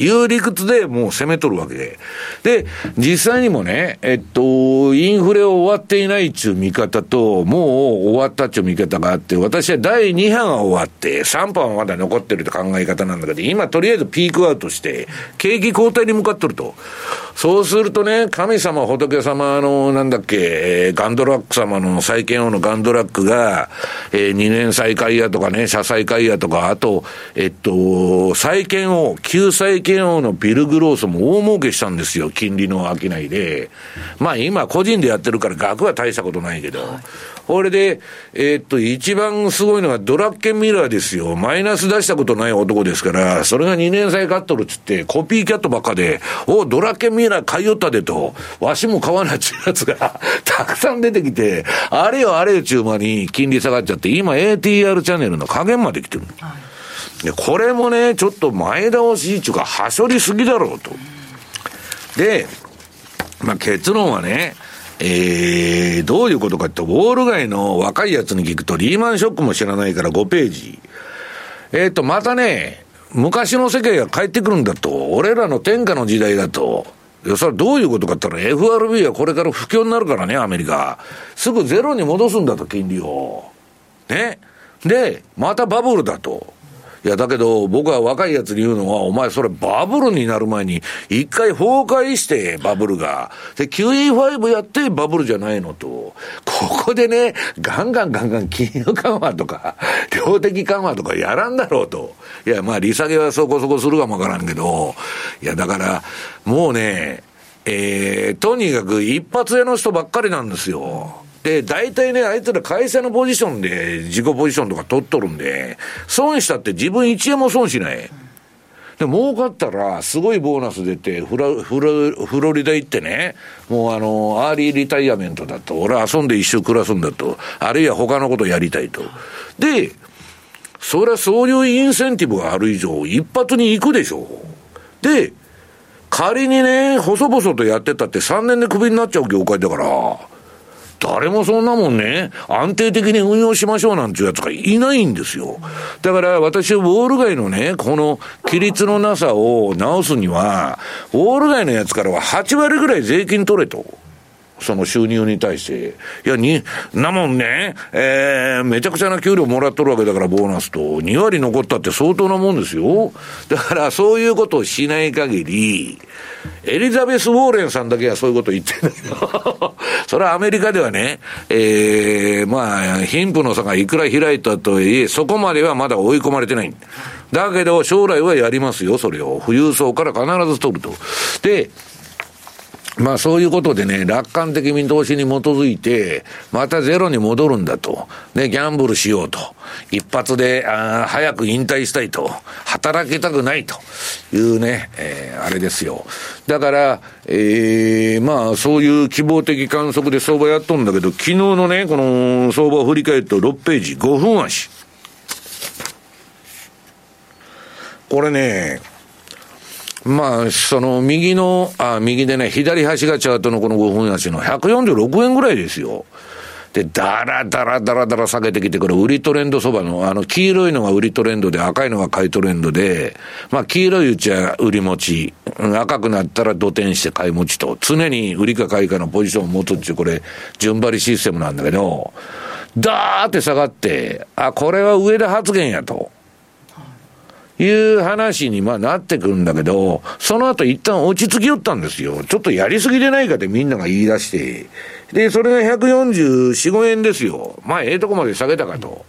いう理屈でもう攻めとるわけで。で、実際にもね、えっと、インフレを終わっていないっちゅう見方と、もう終わったっちゅう見方があって、私は第2波が終わって、3波はまだ残ってるって考え方なんだけど、今とりあえずピークアウトして、景気後退に向かっとると。そうするとね、神様、仏様の、なんだっけ、ガンドラック様の再建王のガンドラックが、えー、2年再開やとかね、社債会やとか、あと、えっと、債券王、救済券王のビル・グロースも大儲けしたんですよ、金利の商いで。まあ今、個人でやってるから額は大したことないけど。これで、えー、っと、一番すごいのがドラッケンミラーですよ。マイナス出したことない男ですから、それが2年債買っとるっつって、コピーキャットばっかで、おドラッケンミラー買いよったでと、わしも買わないっちゅうやつが たくさん出てきて、あれよあれよちゅう間に金利下がっちゃって、今 ATR チャンネルの加減まで来てる。で、これもね、ちょっと前倒しっていうか、はしょりすぎだろうと。で、まあ結論はね、えー、どういうことかって、ウォール街の若いやつに聞くと、リーマンショックも知らないから5ページ。えっ、ー、と、またね、昔の世界が帰ってくるんだと、俺らの天下の時代だと、それはどういうことかって言ったら、FRB はこれから不況になるからね、アメリカ。すぐゼロに戻すんだと、金利を。ね。で、またバブルだと。いや、だけど、僕は若いやつに言うのは、お前それバブルになる前に、一回崩壊して、バブルが。で、QE5 やってバブルじゃないのと。ここでね、ガンガンガンガン金融緩和とか、量的緩和とかやらんだろうと。いや、まあ、利下げはそこそこするかもわからんけど、いや、だから、もうね、えー、とにかく一発屋の人ばっかりなんですよ。で、大体ね、あいつら会社のポジションで自己ポジションとか取っとるんで、損したって自分1円も損しない。で、儲かったら、すごいボーナス出て、フラ、フラ、フロリダ行ってね、もうあの、アーリーリタイアメントだと、俺遊んで一生暮らすんだと、あるいは他のことやりたいと。で、それはそういうインセンティブがある以上、一発に行くでしょ。で、仮にね、細々とやってたって3年でクビになっちゃう業界だから、誰もそんなもんね、安定的に運用しましょうなんていうやつがいないんですよ。だから私ウォール街のね、この規律のなさを直すには、ウォール街のやつからは8割ぐらい税金取れと。その収入に対して。いや、に、なもんね、えー、めちゃくちゃな給料もらっとるわけだから、ボーナスと。2割残ったって相当なもんですよ。だから、そういうことをしない限り、エリザベス・ウォーレンさんだけはそういうこと言ってんだけど、それはアメリカではね、ええー、まあ、貧富の差がいくら開いたとはいえ、そこまではまだ追い込まれてない。だけど、将来はやりますよ、それを。富裕層から必ず取ると。で、まあそういうことでね、楽観的見通しに基づいて、またゼロに戻るんだと。で、ギャンブルしようと。一発で、あ早く引退したいと。働きたくないというね、えー、あれですよ。だから、えー、まあそういう希望的観測で相場やっとんだけど、昨日のね、この相場を振り返ると6ページ、5分足。これね、まあ、その右の、あ、右でね、左端がチャートのこの5分足の146円ぐらいですよ。で、だらだらだらだら下げてきて、これ、売りトレンドそばの、あの、黄色いのが売りトレンドで、赤いのが買いトレンドで、まあ、黄色いうちは売り持ち、赤くなったら土転して買い持ちと、常に売りか買いかのポジションを持つっていう、これ、順張りシステムなんだけど、だーって下がって、あ、これは上田発言やと。いう話にまあなってくるんだけど、その後一旦落ち着きよったんですよ。ちょっとやりすぎでないかってみんなが言い出して。で、それが144、5円ですよ。まあ、ええとこまで下げたかと。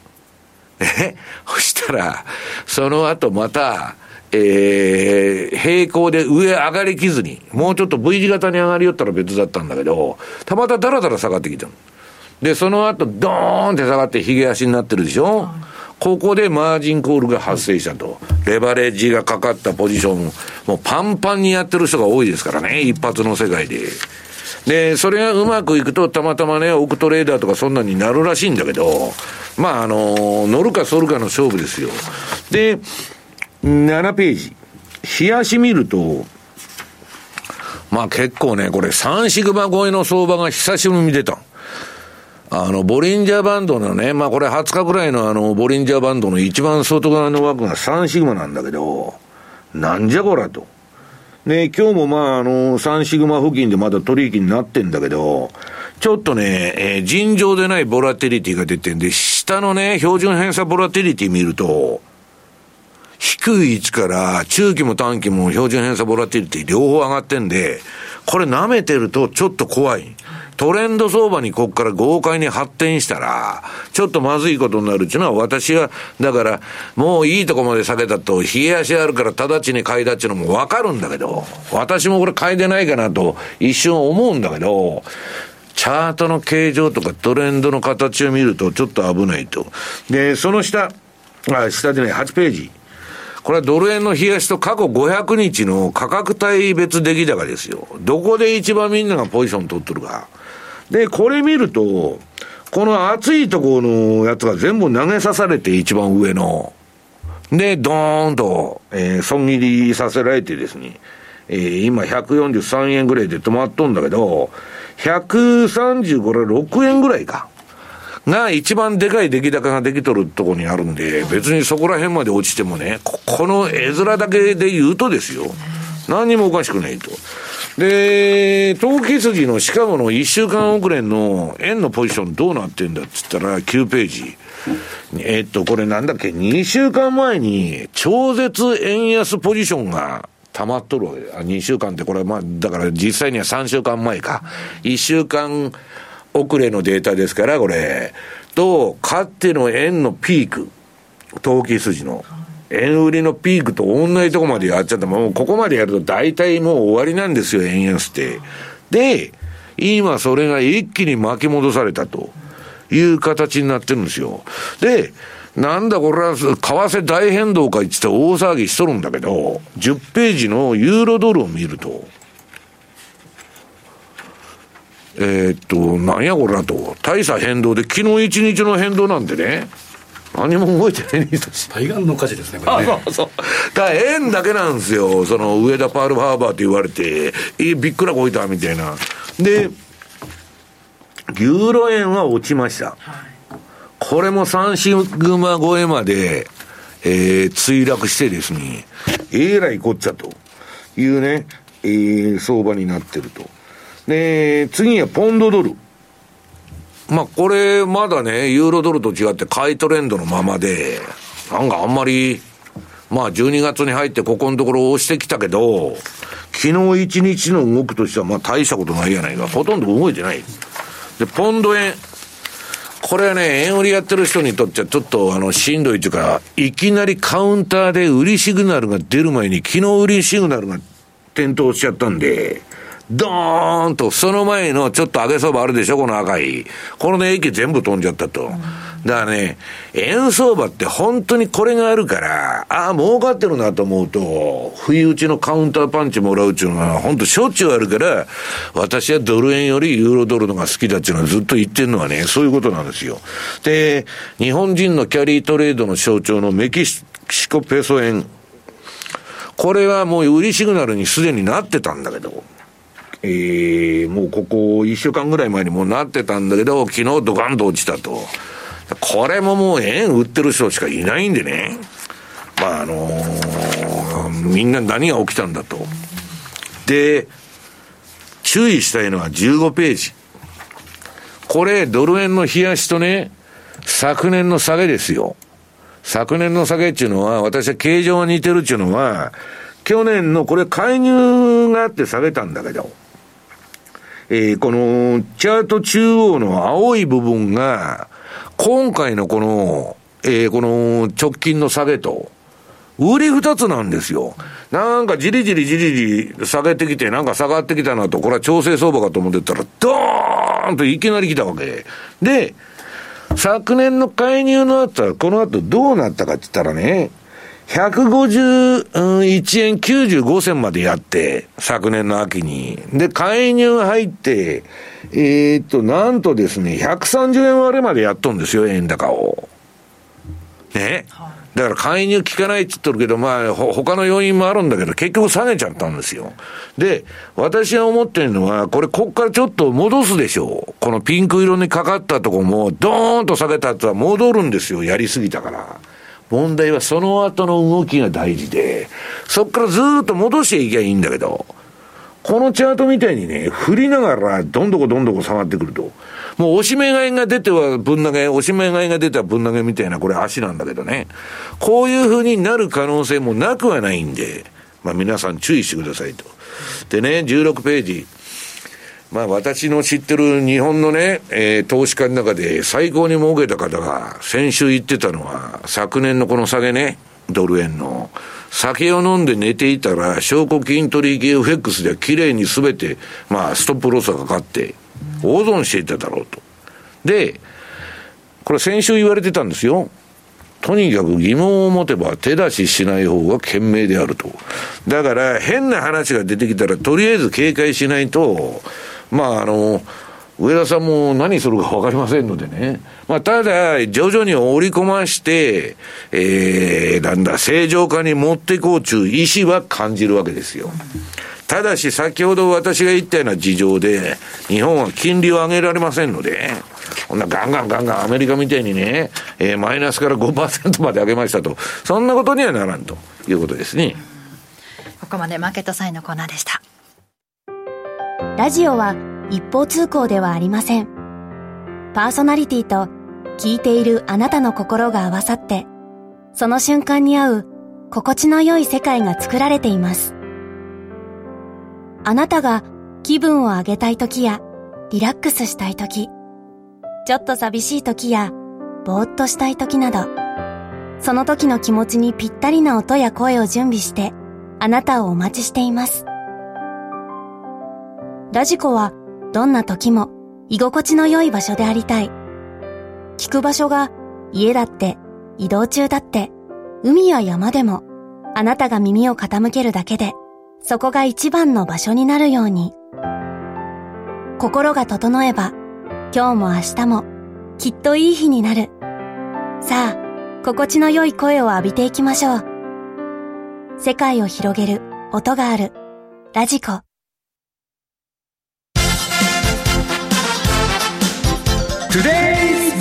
え？そしたら、その後また、えー、平行で上上がりきずに、もうちょっと V 字型に上がりよったら別だったんだけど、たまただらだら下がってきたで、その後、ドーンって下がって髭足になってるでしょ、ここでマージンコールが発生したと。レバレッジがかかったポジション、もうパンパンにやってる人が多いですからね、一発の世界で。で、それがうまくいくと、たまたまね、オクトレーダーとかそんなになるらしいんだけど、まあ、あの、乗るか反るかの勝負ですよ。で、7ページ。冷やし見ると、まあ結構ね、これ3シグマ超えの相場が久しぶりに出た。あの、ボリンジャーバンドのね、まあこれ20日ぐらいのあの、ボリンジャーバンドの一番外側の枠が3シグマなんだけど、なんじゃこらと。で、今日もまあ、あの、3シグマ付近でまだ取引になってんだけど、ちょっとね、えー、尋常でないボラテリティが出てんで、下のね、標準偏差ボラテリティ見ると、低い位置から中期も短期も標準偏差ボラティリティ両方上がってんで、これ舐めてるとちょっと怖い。トレンド相場にここから豪快に発展したら、ちょっとまずいことになるっていうのは私は、だから、もういいとこまで下げたと、冷や足あるから直ちに買いだっていうのもわかるんだけど、私もこれ買いでないかなと一瞬思うんだけど、チャートの形状とかトレンドの形を見るとちょっと危ないと。で、その下、あ、下でね、8ページ。これはドル円の冷やしと過去500日の価格帯別出来高ですよ。どこで一番みんながポジション取ってるか。で、これ見ると、この熱いところのやつが全部投げさされて一番上の。で、ドーンと、えー、損切りさせられてですね、えー、今143円ぐらいで止まっとんだけど、130、これ6円ぐらいか。が一番でかい出来高ができとるとこにあるんで、別にそこら辺まで落ちてもね、ここの絵面だけで言うとですよ、何にもおかしくないと。で、投機筋のシカゴの1週間遅れの円のポジションどうなってんだっつったら9ページ。えっと、これなんだっけ、2週間前に超絶円安ポジションが溜まっとるわけで、2週間ってこれまあ、だから実際には3週間前か。1週間遅れのデータですから、これ。と、かつての円のピーク。投機筋の。円売りのピークと同じとこまでやっちゃった。もうここまでやると大体もう終わりなんですよ、円安って。で、今それが一気に巻き戻されたという形になってるんですよ。で、なんだこれは、為替大変動か言って大騒ぎしとるんだけど、10ページのユーロドルを見ると、えー、っと、なんやこれだと。大差変動で、昨日一日の変動なんでね。何も動いてないに対岸の火事ですね、これね。あ、そうそう。だから円だけなんですよ。その、上田パールハーバーって言われて、え、びっくらこいた、みたいな。で、ユーロ円は落ちました。これも3シグマ超えまで、えー、墜落してですね、えらいこっちゃというね、えー、相場になってると。で、次はポンドドル。まあ、これ、まだね、ユーロドルと違って買いトレンドのままで、なんかあんまり、まあ、12月に入ってここのところ押してきたけど、昨日1日の動きとしては、まあ、大したことないやないか。ほとんど動いてない。で、ポンド円。これはね、円売りやってる人にとってはちょっとあの、しんどいというか、いきなりカウンターで売りシグナルが出る前に、昨日売りシグナルが点灯しちゃったんで、ドーンと、その前のちょっと上げ相場あるでしょ、この赤い。このね、駅全部飛んじゃったと。だからね、円相場って本当にこれがあるから、ああ、儲かってるなと思うと、不意打ちのカウンターパンチもらうっていうのは、本当しょっちゅうあるから、私はドル円よりユーロドルのが好きだっていうのはずっと言ってるのはね、そういうことなんですよ。で、日本人のキャリートレードの象徴のメキシコペソ円。これはもう売りシグナルにすでになってたんだけど、えー、もうここ一週間ぐらい前にもうなってたんだけど、昨日ドカンと落ちたと。これももう円売ってる人しかいないんでね。まああのー、みんな何が起きたんだと。で、注意したいのは15ページ。これ、ドル円の冷やしとね、昨年の下げですよ。昨年の下げっていうのは、私は形状が似てるっていうのは、去年のこれ介入があって下げたんだけど、えー、このチャート中央の青い部分が、今回のこの、えー、この直近の下げと、売り二つなんですよ。なんかじりじりじりじり下げてきて、なんか下がってきたなと、これは調整相場かと思ってたら、ドーンといきなり来たわけ。で、昨年の介入の後は、この後どうなったかって言ったらね、151円95銭までやって、昨年の秋に。で、介入入って、えー、っと、なんとですね、130円割れまでやっとんですよ、円高を。ね。だから介入効かないって言っとるけど、まあ、ほ、他の要因もあるんだけど、結局下げちゃったんですよ。で、私が思ってるのは、これ、こっからちょっと戻すでしょう。このピンク色にかかったとこも、ドーンと下げたやつは戻るんですよ、やりすぎたから。問題はその後の動きが大事で、そこからずっと戻していけばいいんだけど、このチャートみたいにね、振りながらどんどこどんどこ下がってくると、もう押し目買いが出てはぶん投げ、押し目買いが出てはぶん投げみたいなこれ足なんだけどね、こういう風になる可能性もなくはないんで、まあ皆さん注意してくださいと。でね、16ページ。まあ私の知ってる日本のね、えー、投資家の中で最高に儲けた方が先週言ってたのは、昨年のこの下げね、ドル円の。酒を飲んで寝ていたら、証拠金取引 FX では綺麗にすべて、まあ、ストップロスがかかって、大損していただろうと。で、これ先週言われてたんですよ。とにかく疑問を持てば手出ししない方が賢明であると。だから変な話が出てきたらとりあえず警戒しないと、まああの、上田さんも何するか分かりませんのでね。まあ、ただ、徐々に織り込まして、えー、なんだ、正常化に持っていこうという意思は感じるわけですよ。ただし、先ほど私が言ったような事情で、日本は金利を上げられませんので、こんなガンガンガンガンアメリカみたいにね、えー、マイナスから5%まで上げましたと、そんなことにはならんということですね。ここまでマーケットサインのコーナーでした。ラジオは一方通行ではありません。パーソナリティと聞いているあなたの心が合わさって、その瞬間に合う心地の良い世界が作られています。あなたが気分を上げたい時やリラックスしたい時、ちょっと寂しい時やぼーっとしたい時など、その時の気持ちにぴったりな音や声を準備してあなたをお待ちしています。ラジコはどんな時も居心地の良い場所でありたい。聞く場所が家だって移動中だって海や山でもあなたが耳を傾けるだけでそこが一番の場所になるように。心が整えば今日も明日もきっといい日になる。さあ、心地の良い声を浴びていきましょう。世界を広げる音があるラジコ。Today's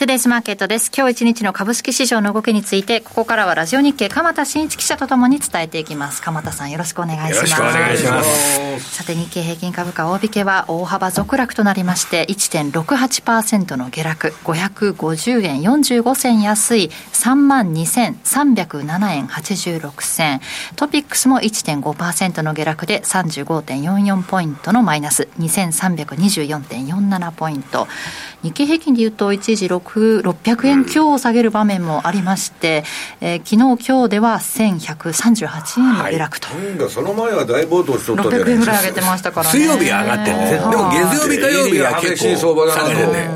トゥデイズマーケットです。今日一日の株式市場の動きについて、ここからはラジオ日経鎌田新一記者とともに伝えていきます。鎌田さんよろしくお願いします。よろしくお願いします。さて日経平均株価大引けは大幅続落となりまして、1.68%の下落、550円45銭安い32,307円86銭。トピックスも1.5%の下落で35.44ポイントのマイナス、2324.47ポイント。日経平均でいうと一時6 600円強を下げる場面もありまして、えー、昨日今日では1138円の下落と、はい、その前は大暴騰しとったじゃない600円ぐらい上げてましたからね水曜日上がってるんですねでも月曜日火曜日は結構下げてて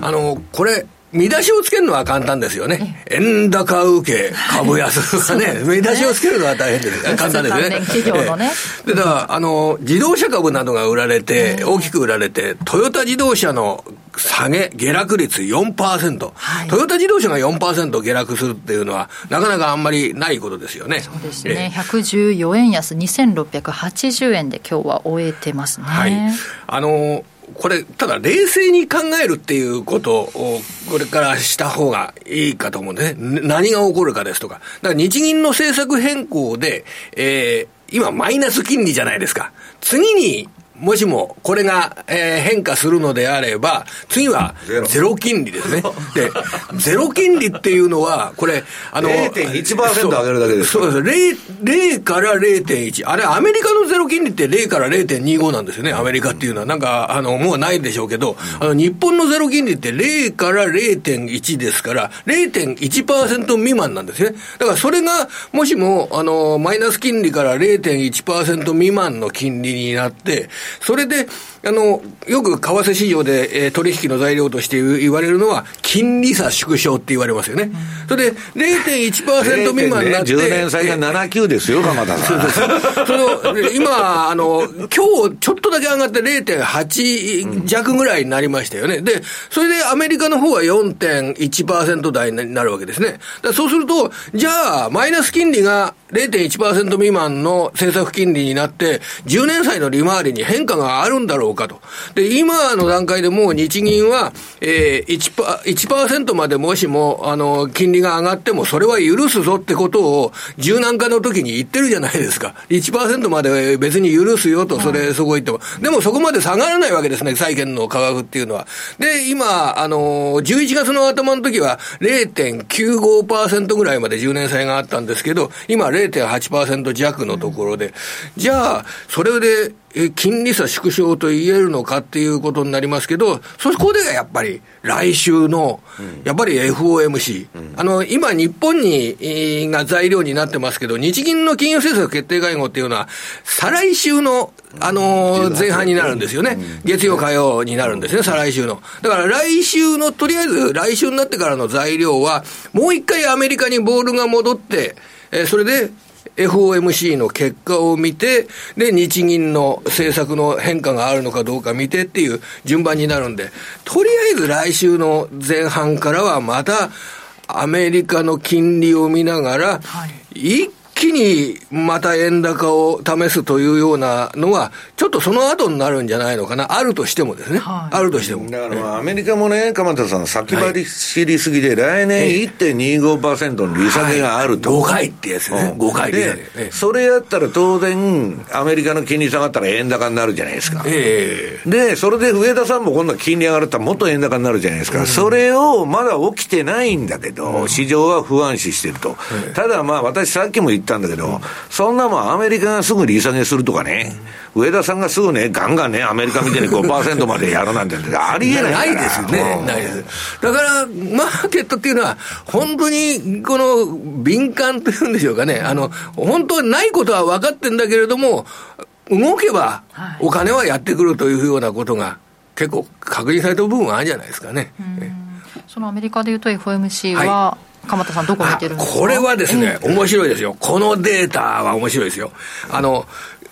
あのこれ見出しをつけるのは簡単ですよね。円高受け、株安がね、見出しをつけるのは大変です。簡単ですね。企業のね。で、だから、あの、自動車株などが売られて、大きく売られて、トヨタ自動車の下げ、下落率4%。はい、トヨタ自動車が4%下落するっていうのは、なかなかあんまりないことですよね。そうですね。114円安、2680円で今日は終えてますね。はい。あの、これ、ただ冷静に考えるっていうことを、これからした方がいいかと思うんでね。何が起こるかですとか。だから日銀の政策変更で、えー、今マイナス金利じゃないですか。次にもしもこれが、えー、変化するのであれば、次はゼロ金利ですね。で、ゼロ金利っていうのは、これ、あの、0.1%上げるだけです。そうです。0, 0から0.1。あれ、アメリカのゼロ金利って0から0.25なんですよね、アメリカっていうのは。なんか、あの、もうないでしょうけど、あの、日本のゼロ金利って0から0.1ですから、0.1%未満なんですね。だからそれが、もしも、あの、マイナス金利から0.1%未満の金利になって、それで、あの、よく為替市場で、えー、取引の材料として言われるのは、金利差縮小って言われますよね。うん、それで、0.1%未満になって。10年債が7、9ですよ、鎌田さん。その、今、あの、今日ちょっとだけ上がって0.8弱ぐらいになりましたよね。で、それでアメリカの方は4.1%台になるわけですね。そうすると、じゃあ、マイナス金利が0.1%未満の政策金利になって、10年債の利回りに変変化があるんだろうかと。で、今の段階でもう日銀は、えー、1%, 1までもしも、あの、金利が上がっても、それは許すぞってことを、柔軟化の時に言ってるじゃないですか。1%まで別に許すよと、それ、そこ言っても。でもそこまで下がらないわけですね、債券の価格っていうのは。で、今、あの、11月の頭の時は0.95%ぐらいまで10年債があったんですけど、今0.8%弱のところで、じゃあ、それで、金利差縮小と言えるのかっていうことになりますけど、そこでやっぱり来週の、やっぱり FOMC、あの、今日本に、が材料になってますけど、日銀の金融政策決定会合っていうのは、再来週の、あの前半になるんですよね。月曜火曜になるんですね、再来週の。だから来週の、とりあえず来週になってからの材料は、もう一回アメリカにボールが戻って、えー、それで FOMC の結果を見て、で、日銀の政策の変化があるのかどうか見てっていう順番になるんで、とりあえず来週の前半からはまた、アメリカの金利を見ながら、一気にまた円高を試すというようなのは、ちょっとその後になるんじゃないのかな、あるとしてもですね、はい、あるとしても。だからまあ、アメリカもね、鎌田さん、先張り知りすぎで、来年1.25%の利下げがあると。はい、5回ってやつね、5回で、それやったら当然、アメリカの金利下がったら円高になるじゃないですか。えー、で、それで上田さんも今度は金利上がるったらもっと円高になるじゃないですか。うん、それをまだ起きてないんだけど、市場は不安視してると。ただまあ、私さっきも言ったんだけど、そんなもんアメリカがすぐ利下げするとかね、上田さんがすぐね、ガンガンね、アメリカみたいに5% までやるなんて、ありえないないですよね、ないです。だから、マーケットっていうのは、本当にこの敏感というんでしょうかね、あの、本当はないことは分かってんだけれども、動けばお金はやってくるというようなことが、結構確認された部分はあるんじゃないですかね。そのアメリカでいうと FOMC は、はい鎌田さん、どこ見てるんですか？これはですね、面白いですよ。このデータは面白いですよ。あの、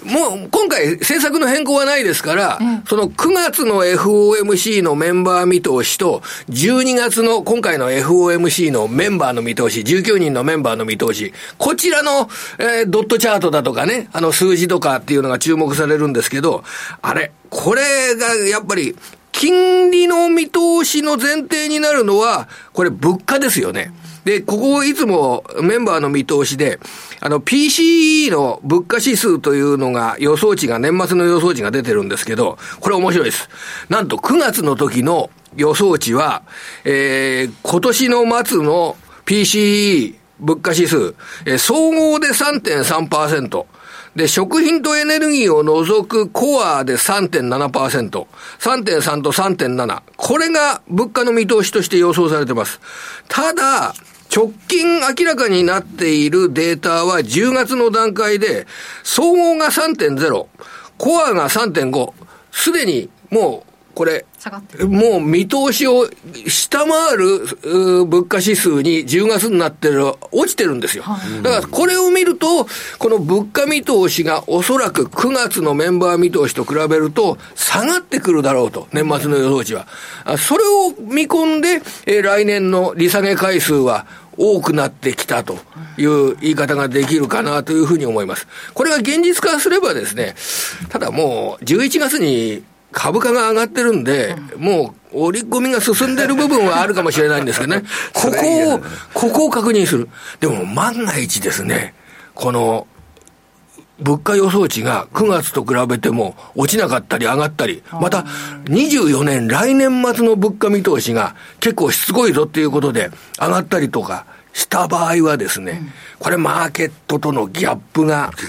もう今回政策の変更はないですから、その9月の FOMC のメンバー見通しと、12月の今回の FOMC のメンバーの見通し、19人のメンバーの見通し、こちらの、えー、ドットチャートだとかね、あの数字とかっていうのが注目されるんですけど、あれ、これがやっぱり、金利の見通しの前提になるのは、これ物価ですよね。で、ここいつもメンバーの見通しで、あの PCE の物価指数というのが予想値が、年末の予想値が出てるんですけど、これ面白いです。なんと9月の時の予想値は、えー、今年の末の PCE 物価指数、えー、総合で3.3%。で、食品とエネルギーを除くコアで3.7%、3.3と3.7。これが物価の見通しとして予想されてます。ただ、直近明らかになっているデータは10月の段階で、総合が3.0、コアが3.5、すでにもうこれ、もう見通しを下回る物価指数に10月になってる、落ちてるんですよ。だからこれを見ると、この物価見通しがおそらく9月のメンバー見通しと比べると下がってくるだろうと、年末の予想値は。それを見込んで、え来年の利下げ回数は多くなってきたという言い方ができるかなというふうに思います。これが現実化すればですね、ただもう11月に株価が上がってるんで、もう織り込みが進んでる部分はあるかもしれないんですけどね、ここを、ここを確認する。でも万が一ですね、この、物価予想値が9月と比べても落ちなかったり上がったり、また24年来年末の物価見通しが結構しつこいぞっていうことで上がったりとかした場合はですね、これマーケットとのギャップが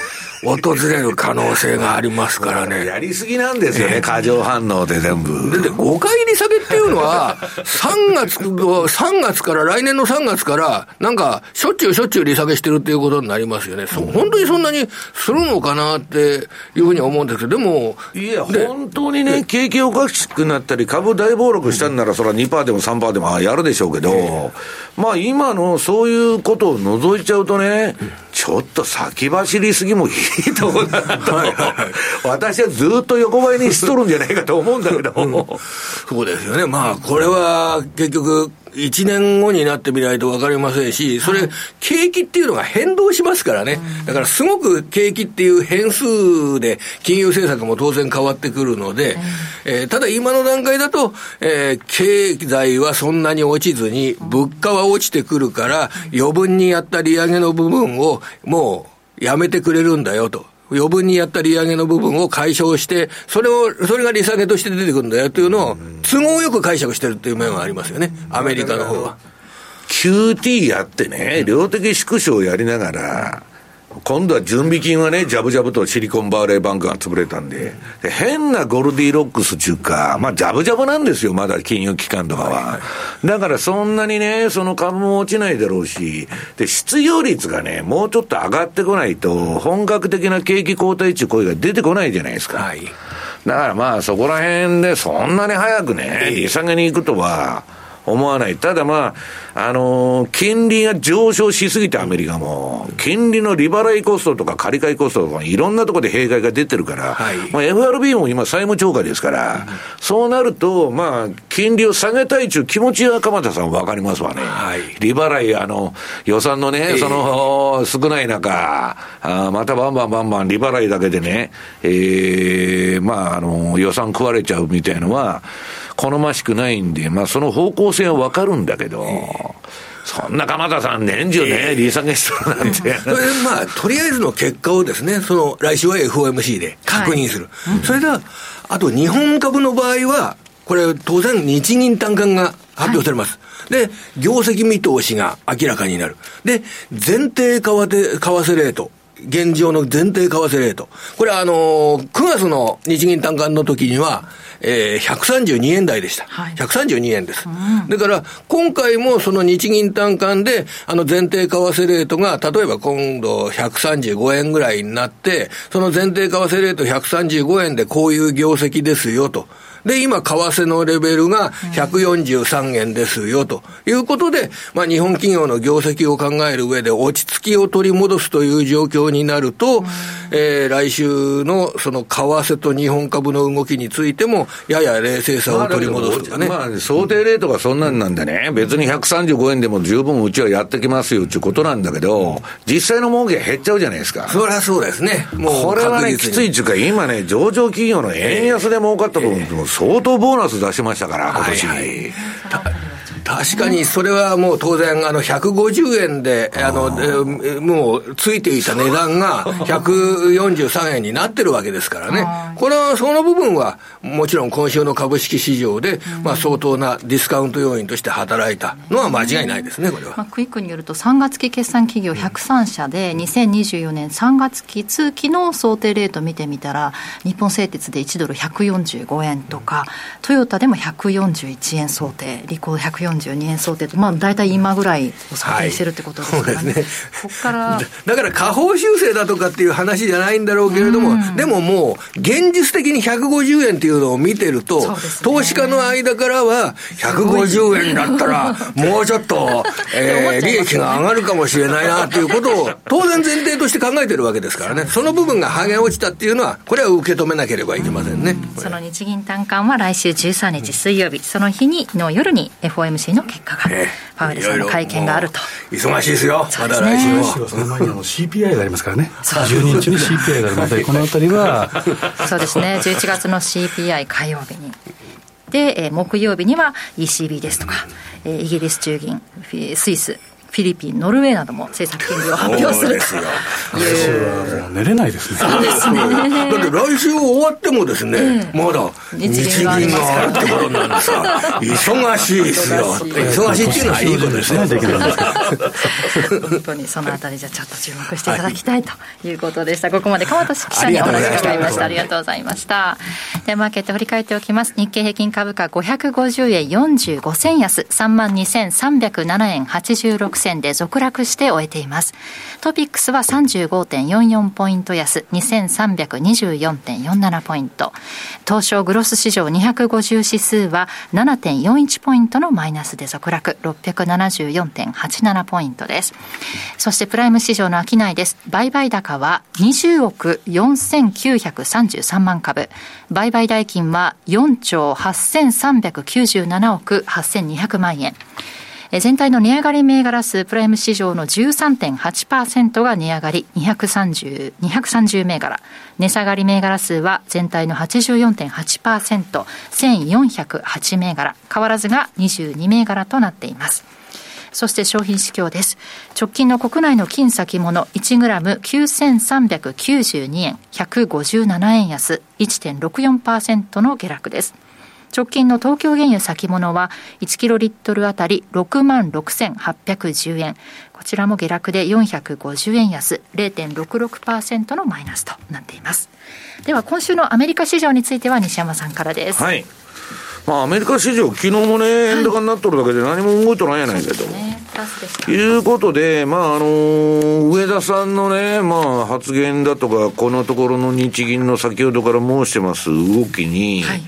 訪れる可能性がありますからね。やりすぎなんですよね、過剰反応で全部。で、5回利下げっていうのは、3月、3月から、来年の3月から、なんか、しょっちゅうしょっちゅう利下げしてるっていうことになりますよね。そ本当にそんなにするのかなっていうふうに思うんですけど、でも。いや、本当にね、景気おかしくなったり、株大暴落したんなら、それは2%でも3%でもやるでしょうけど、まあ今のそういうことを除いちゃうとね、ちょっと先走りすぎもいいとこだなと、私はずっと横ばいにしとるんじゃないかと思うんだけど、うん、そうですよね、まあ、これは結局、1年後になってみないと分かりませんし、それ、景気っていうのが変動しますからね。だからすごく景気っていう変数で金融政策も当然変わってくるので、えー、ただ今の段階だと、えー、経済はそんなに落ちずに、物価は落ちてくるから、余分にやった利上げの部分をもうやめてくれるんだよと。余分にやった利上げの部分を解消して、それを、それが利下げとして出てくるんだよ。というのを、都合よく解釈してるっていう面はありますよね、アメリカの方は。QT やってね、量的縮小をやりながら、今度は準備金はね、ジャブジャブとシリコンバーレーバンクが潰れたんで、で変なゴルディロックスっていうか、まあ、ジャブジャブなんですよ、まだ金融機関とかは。だからそんなにね、その株も落ちないだろうし、で、失業率がね、もうちょっと上がってこないと、本格的な景気後退っていう声が出てこないじゃないですか。はい、だからまあ、そこら辺でそんなに早くね、利下げに行くとは、思わない。ただまあ、あのー、金利が上昇しすぎてアメリカも、金利の利払いコストとか借り換えコストとか、いろんなところで弊害が出てるから、はい、まあ、FRB も今債務超過ですから、うん、そうなると、まあ、金利を下げたいという気持ちは鎌田さんわかりますわね。はい、利払い、あの、予算のね、その、少ない中、あまたバンバンバンバン利払いだけでね、ええー、まあ、あの、予算食われちゃうみたいのは、好ましくないんで、まあ、その方向性はわかるんだけど、そんな鎌田さん、年中ね、利下げしとるなんて。それで、まあ、とりあえずの結果をですね、その、来週は FOMC で確認する。はいそれでは、あと日本株の場合は、これ、当然、日銀短観が発表されます。はい、で、業績見通しが明らかになる。で、前提為替為替レート。現状の前提為替レート。これあのー、9月の日銀短観の時には、えー、132円台でした。はい、132円です。うん、だから、今回もその日銀短観で、あの前提為替レートが、例えば今度135円ぐらいになって、その前提為替レート135円でこういう業績ですよと。で、今、為替のレベルが143円ですよ、ということで、まあ、日本企業の業績を考える上で、落ち着きを取り戻すという状況になると、えー、来週のその為替と日本株の動きについても、やや冷静さを取り戻すとかね。まあ、想定レートがそんなんなんでね、別に135円でも十分うちはやってきますよっていうことなんだけど、実際の儲け減っちゃうじゃないですか。そりゃそうですね。もうこれはね、きついっていうか、今ね、上場企業の円安で儲かった部分も相当ボーナス出しましたから、今年。はい確かにそれはもう当然、あの、150円で、あの、もうついていた値段が 143円になってるわけですからね。これは、その部分は、もちろん今週の株式市場で、まあ相当なディスカウント要因として働いたのは間違いないですね、これは。まあ、クイックによると、3月期決算企業103社で、2024年3月期通期の想定レート見てみたら、日本製鉄で1ドル145円とか、トヨタでも141円想定、リコード140 42円想定と、まあ、大体今ぐらいを想定してるってことですからね、はい、ね。ここからだから下方修正だとかっていう話じゃないんだろうけれども、うん、でももう、現実的に150円っていうのを見てると、ね、投資家の間からは、150円だったら、もうちょっと、えー、利益が上がるかもしれないなっていうことを、当然前提として考えてるわけですからね、その部分が剥げ落ちたっていうのは、これは受け止めなければいけませんね。その日銀短観は来週13日水曜日、その日にの夜に FOMC の結果が、パウエルさんの会見があると。忙しいですよ、まだ来週も。その前に CPI がありますからね、12日に CPI があるので、このあたりは。そうですね、11月の CPI 火曜日に。で、えー、木曜日には ECB ですとか、えー、イギリス中銀、スイス、フィリピン、ノルウェーなども政策金利を発表するという。寝れないですね。そうですね。だって来週終わってもですね、まだ日銀があるってことなんですが、忙しいですよ。忙しいっていうのはいいことですね。本当にそのあたりじゃちょっと注目していただきたいということでした。ここまで川田記者にお話を伺いました。ありがとうございました。で、マーケット振り返っておきます。日経平均株価550円45銭安、32,307円86銭銭で続落して終えています。トピックスは35.44ポイント安、2324.47ポイント。東証グロス市場250指数は7.41ポイントのマイナスで続落、674.87ポイントです。そしてプライム市場の商いです。売買高は20億4933万株。売買代金は4兆8397億8200万円。全体の値上がり銘柄数プライム市場の13.8%が値上がり230、230銘柄。値下がり銘柄数は全体の84.8%、1408銘柄。変わらずが22銘柄となっています。そして商品指標です。直近の国内の金先物 1g9392 円、157円安、1.64%の下落です。直近の東京原油先物は1キロリットルあたり6万6810円。こちらも下落で450円安、0.66%のマイナスとなっています。では今週のアメリカ市場については西山さんからです。はい。まあ、アメリカ市場、昨日もね、円高になっとるだけで何も動いとないやないけど。ね、いうことで、まあ、あのー、上田さんのね、まあ、発言だとか、このところの日銀の先ほどから申してます動きに、はい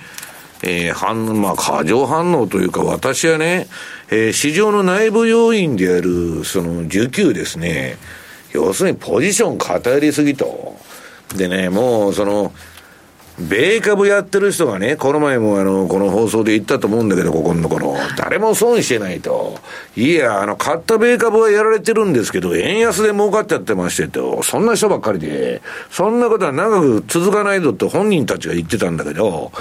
えー、反、まあ、過剰反応というか、私はね、えー、市場の内部要因である、その、需給ですね、要するにポジション偏りすぎと。でね、もう、その、米株やってる人がね、この前もあの、この放送で言ったと思うんだけど、ここのところ。誰も損してないと。いや、あの、買った米株はやられてるんですけど、円安で儲かっちゃってましてと、そんな人ばっかりで、そんなことは長く続かないぞって本人たちが言ってたんだけど、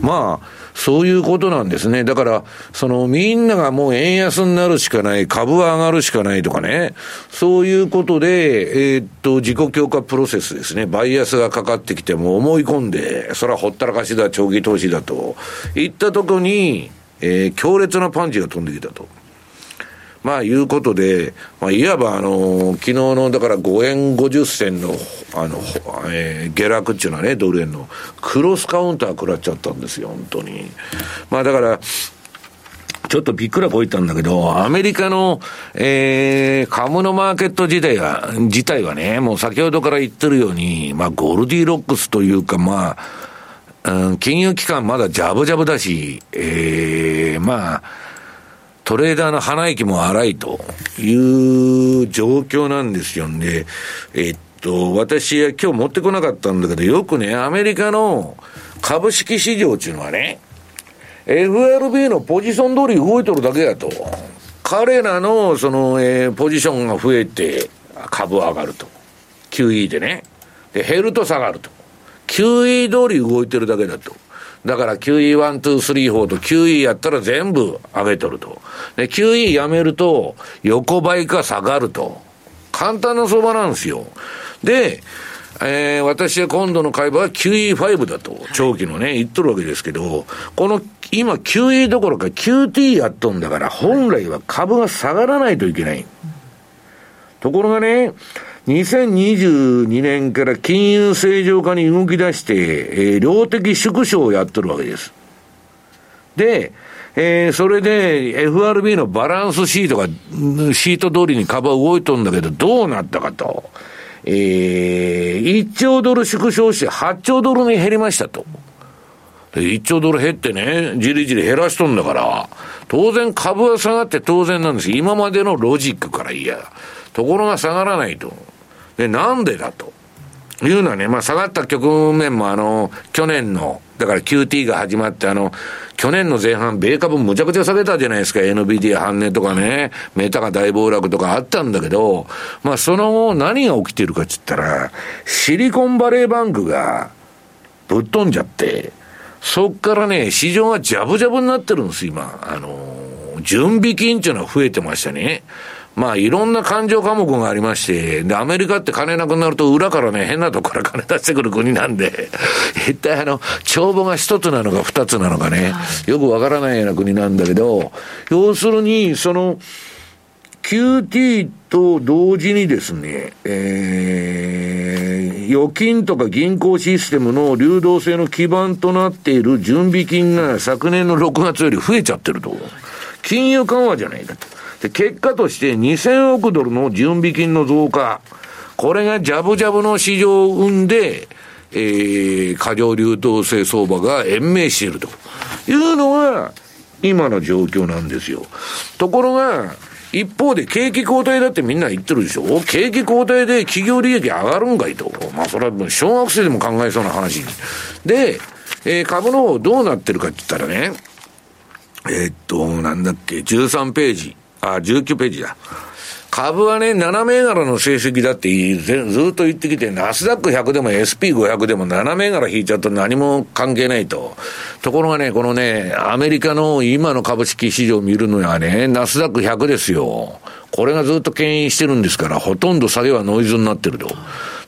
まあ、そういうことなんですね。だから、そのみんながもう円安になるしかない、株は上がるしかないとかね、そういうことで、えー、っと、自己強化プロセスですね。バイアスがかかってきても思い込んで、それはほったらかしだ、長期投資だと、いったとこに、えー、強烈なパンチが飛んできたと。まあ、いうことで、まあ、いわば、あの、昨日の、だから5円50銭の、あの、えー、下落っていうのはね、ドル円の、クロスカウンター食らっちゃったんですよ、本当に。まあ、だから、ちょっとびっくらこいたんだけど、アメリカの、えー、株のマーケット自体は、自体はね、もう先ほどから言ってるように、まあ、ゴルディロックスというか、まあ、うん、金融機関まだジャブジャブだし、えー、まあ、トレーダーの鼻息も荒いという状況なんですよね。えっと、私は今日持ってこなかったんだけど、よくね、アメリカの株式市場っていうのはね、FRB のポジション通り動いとるだけやと。彼らの、その、えー、ポジションが増えて、株上がると。QE でね。で、減ると下がると。QE 通り動いてるだけだと。だから QE1、2、3、4と QE やったら全部上げとると。で、QE やめると横ばいか下がると。簡単な相場なんですよ。で、えー、私は今度の会話は QE5 だと、長期のね、言っとるわけですけど、この、今 QE どころか QT やっとんだから、本来は株が下がらないといけない。ところがね、2022年から金融正常化に動き出して、えー、量的縮小をやってるわけです。で、えー、それで FRB のバランスシートが、シート通りに株は動いとんだけど、どうなったかと。えー、1兆ドル縮小して8兆ドルに減りましたと。1兆ドル減ってね、じりじり減らしとんだから、当然株は下がって当然なんです。今までのロジックからいや。ところが下がらないと。で、なんでだと。いうのはね、まあ下がった局面もあの、去年の、だから QT が始まってあの、去年の前半、米株むちゃくちゃ下げたじゃないですか。NBD 半値とかね、メタが大暴落とかあったんだけど、まあその後何が起きてるかっつったら、シリコンバレーバンクがぶっ飛んじゃって、そっからね、市場がジャブジャブになってるんです、今。あの、準備金っていうのは増えてましたね。まあいろんな感情科目がありまして、で、アメリカって金なくなると裏からね、変なとこから金出してくる国なんで、一体あの、帳簿が一つなのか二つなのかね、よくわからないような国なんだけど、要するに、その、QT と同時にですね、えー、預金とか銀行システムの流動性の基盤となっている準備金が昨年の6月より増えちゃってると。金融緩和じゃないかと。で、結果として2000億ドルの準備金の増加、これがジャブジャブの市場を生んで、えー、過剰流動性相場が延命しているというのが、今の状況なんですよ。ところが、一方で景気後退だってみんな言ってるでしょ景気後退で企業利益上がるんかいと。まあそれは小学生でも考えそうな話。で、えー、株の方どうなってるかって言ったらね、えー、っと、なんだっけ、13ページ。あ、19ページだ。株はね、7銘柄の成績だってずっと言ってきて、ナスダック100でも SP500 でも7銘柄引いちゃうと何も関係ないと。ところがね、このね、アメリカの今の株式市場を見るのはね、ナスダック100ですよ。これがずっと牽引してるんですから、ほとんど下げはノイズになってると。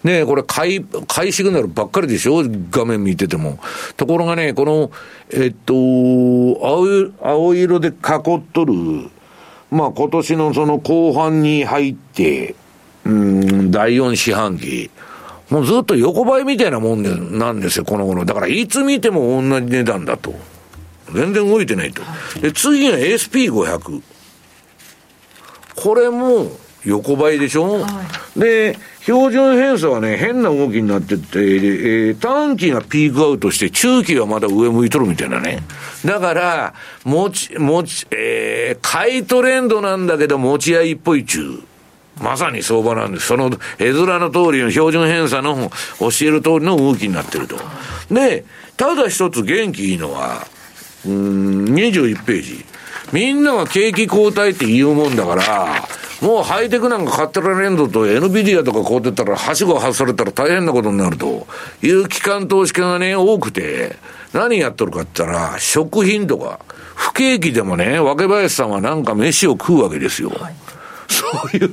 ねこれ買い、買いシグナルばっかりでしょ？画面見てても。ところがね、この、えっと、青青色で囲っとる、まあ今年のその後半に入って、うん、第4四半期。もうずっと横ばいみたいなもんで、なんですよ、この頃。だからいつ見ても同じ値段だと。全然動いてないと。で、次が SP500。これも横ばいでしょ、はい、で、標準偏差はね、変な動きになってて、えー、短期がピークアウトして、中期はまだ上向いとるみたいなね。だから、持ち、持ち、えー、買いトレンドなんだけど、持ち合いっぽい中。まさに相場なんです。その絵面の通りの標準偏差の教える通りの動きになってると。で、ただ一つ元気いいのは、うん、21ページ。みんなが景気後退って言うもんだから、もうハイテクなんか買ってられんぞと、NVIDIA とか買うてたら、はしご外されたら大変なことになるという機関投資家がね、多くて、何やっとるかって言ったら、食品とか、不景気でもね、若林さんはなんか飯を食うわけですよ。はい、そういう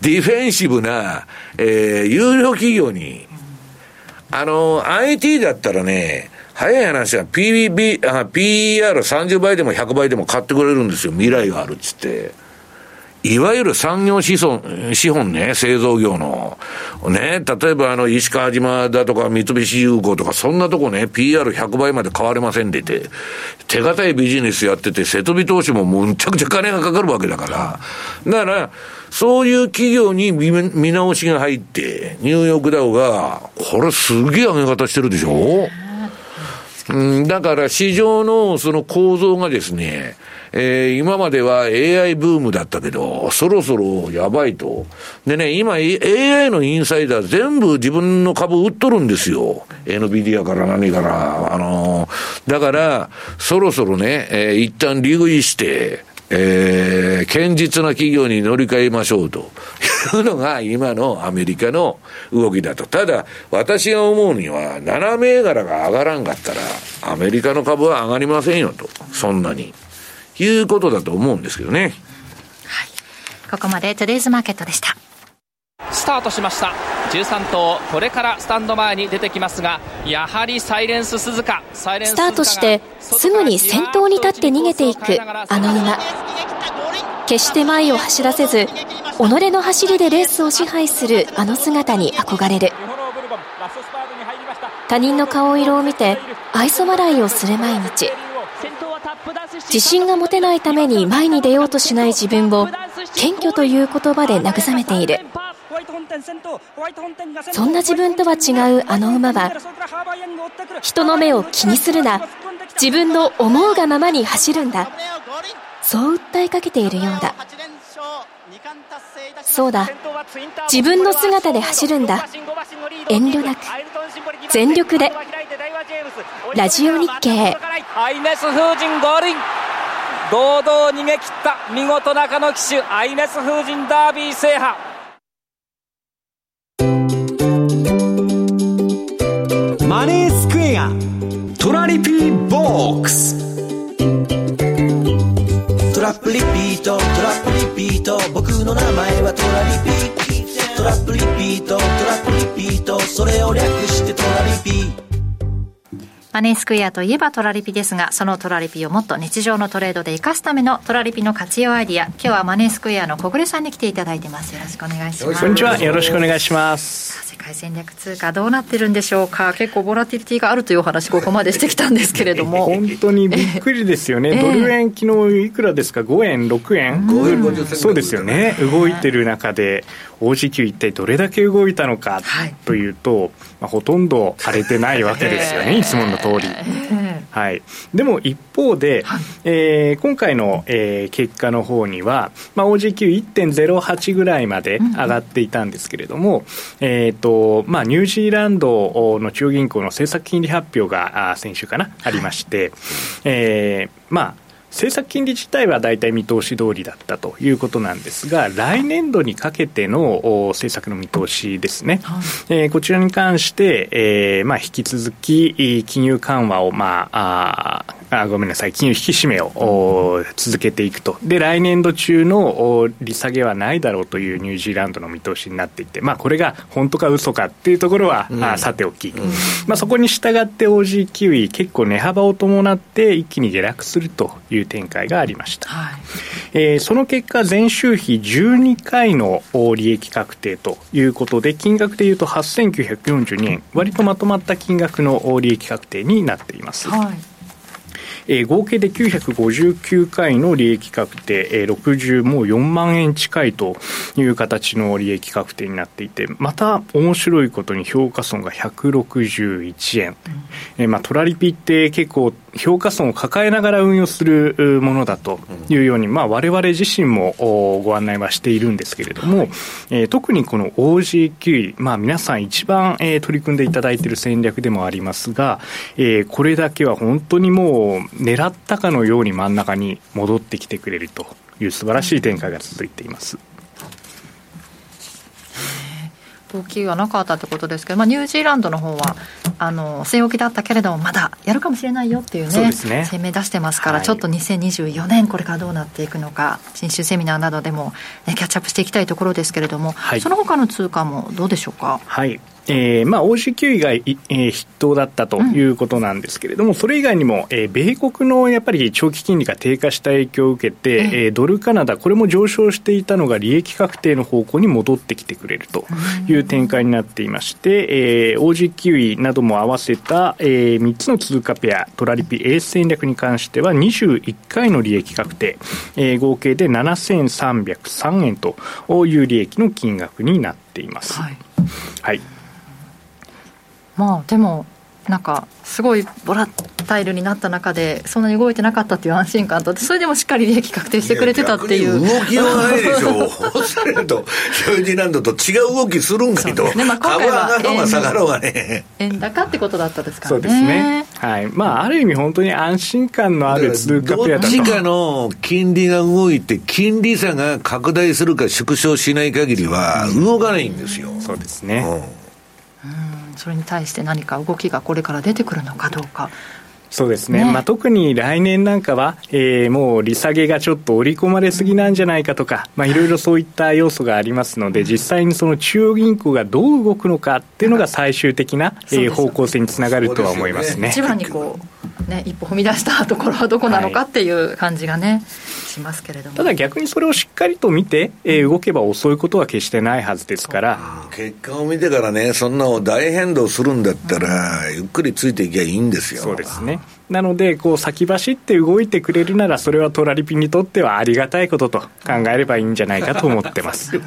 ディフェンシブな、えー、有料企業に、あの、IT だったらね、早い話は PBB、PER30 倍でも100倍でも買ってくれるんですよ。未来があるっつって。いわゆる産業資本、資本ね、製造業の。ね、例えばあの、石川島だとか三菱重工とか、そんなとこね、PR100 倍まで買われませんでて、手堅いビジネスやってて、瀬戸投資もむちゃくちゃ金がかかるわけだから。だから、そういう企業に見直しが入って、ニューヨークダウが、これすげえ上げ方してるでしょ？うん、だから市場のその構造がですね、えー、今までは AI ブームだったけど、そろそろやばいと。でね、今 AI のインサイダー全部自分の株売っとるんですよ。NVIDIA から何から。あのー、だから、そろそろね、えー、一旦利食いして、えー、堅実な企業に乗り換えましょうというのが今のアメリカの動きだと。ただ、私が思うには、7銘柄が上がらんかったら、アメリカの株は上がりませんよと。そんなに。いうことだと思うんですけどね。はい。ここまでトゥデイズマーケットでした。スタートしました13頭これからスタンド前に出てきますがやはりサイレンス鈴鹿。スタートしてすぐに先頭に立って逃げていくあの馬。決して前を走らせず己の走りでレースを支配するあの姿に憧れる。他人の顔色を見て愛想笑いをする毎日。自信が持てないために前に出ようとしない自分を謙虚という言葉で慰めている。そんな自分とは違うあの馬は人の目を気にするな。自分の思うがままに走るんだ。そう訴えかけているようだ。そうだ。自分の姿で走るんだ。遠慮なく。全力で。ラジオ日経。アイネスフウジンゴールイン。堂々逃げ切った見事中野騎手アイネスフウジンダービー制覇。トラリピーボックス。トラップリピートトラップリピート。僕の名前はトラリピー。トラップリピートトラップリピート。それを略してトラリピー。マネースクエアといえばトラリピですが、そのトラリピをもっと日常のトレードで活かすためのトラリピの活用アイディア、今日はマネースクエアの小暮さんに来ていただいてます。よろしくお願いします。こんにちは。よろしくお願いします。世界戦略通貨どうなってるんでしょうか。結構ボラティリティがあるというお話、ここまでしてきたんですけれども。本当にびっくりですよね。えー、ドル円昨日いくらですか ?5 円、6円 ?5 円50銭そうですよね。動いてる中で、OG9 一体どれだけ動いたのかというと、はい、まあ、ほとんど荒れてないわけですよね、いつもの通り。はい、でも一方で、はい、えー、今回の、えー、結果の方には、まあ、OG91.08 ぐらいまで上がっていたんですけれども、うん、えーとまあ、ニュージーランドの中央銀行の政策金利発表があ先週かな、ありまして、えー、まあ政策金利自体は大体見通し通りだったということなんですが、来年度にかけての政策の見通しですね、はい、えー、こちらに関して、えーまあ、引き続き金融緩和を、まあ、ああごめんなさい、金融引き締めを続けていくと、で来年度中の利下げはないだろうというニュージーランドの見通しになっていて、まあ、これが本当か嘘かっていうところは、うん、あさておき、うん、まあ、そこに従って OG キウイ、結構値幅を伴って一気に下落するという展開がありました、はい、えー、その結果、前週比12回の利益確定ということで、金額でいうと8942円、割とまとまった金額の利益確定になっています。はい。えー、合計で959回の利益確定、えー、60もう4万円近いという形の利益確定になっていて、また面白いことに評価損が161円。うん、えー、まあ、トラリピって結構評価損を抱えながら運用するものだというように、まあ、我々自身もご案内はしているんですけれども、はい、えー、特にこの OG9 まあ、皆さん一番、えー、取り組んでいただいている戦略でもありますが、えー、これだけは本当にもう狙ったかのように真ん中に戻ってきてくれるという素晴らしい展開が続いています。動きはなかったってことですけど、まあ、ニュージーランドの方はあの据え置きだったけれどもまだやるかもしれないよっていうねね。声明出してますから、はい、ちょっと2024年これからどうなっていくのか新州セミナーなどでも、ね、キャッチアップしていきたいところですけれども、はい、その他の通貨もどうでしょうか？はいえーまあ、OG9 以外、えー、筆頭だったということなんですけれども、うん、それ以外にも、えー、米国のやっぱり長期金利が低下した影響を受けて、えー、ドルカナダ、これも上昇していたのが利益確定の方向に戻ってきてくれるという展開になっていまして、えー、OG9 なども合わせた、えー、3つの通貨ペア、トラリピエース戦略に関しては21回の利益確定、えー、合計で7303円という利益の金額になっています。はい、はいまあでもなんかすごいボラタイルになった中でそんなに動いてなかったっていう安心感とそれでもしっかり利益確定してくれてたっていう。動きはないでしょ。うそれとニュージーランドと違う動きするんかいと、ね。まあ、今回は株上がろうが下がろうがね。円高ってことだったですからね。そうですね。はい。まあある意味本当に安心感のある通貨ペアだとどっちかの金利が動いて金利差が拡大するか縮小しない限りは動かないんですよ、そうですね、うんそれに対して何か動きがこれから出てくるのかどうか。そうですね、ね、まあ、特に来年なんかは、えー、もう利下げがちょっと織り込まれすぎなんじゃないかとか、まあ、いろいろそういった要素がありますので、実際にその中央銀行がどう動くのかっていうのが最終的な、えー、方向性につながるとは思いますね。一番にこうね、一歩踏み出したところはどこなのかっていう感じがね、はい。しますけれども。ただ逆にそれをしっかりと見て、えー、動けば遅いことは決してないはずですから。結果を見てからねそんな大変動するんだったら、ゆっくりついていけばいいんですよ。そうですねなのでこう先走って動いてくれるならそれはトラリピにとってはありがたいことと考えればいいんじゃないかと思ってます。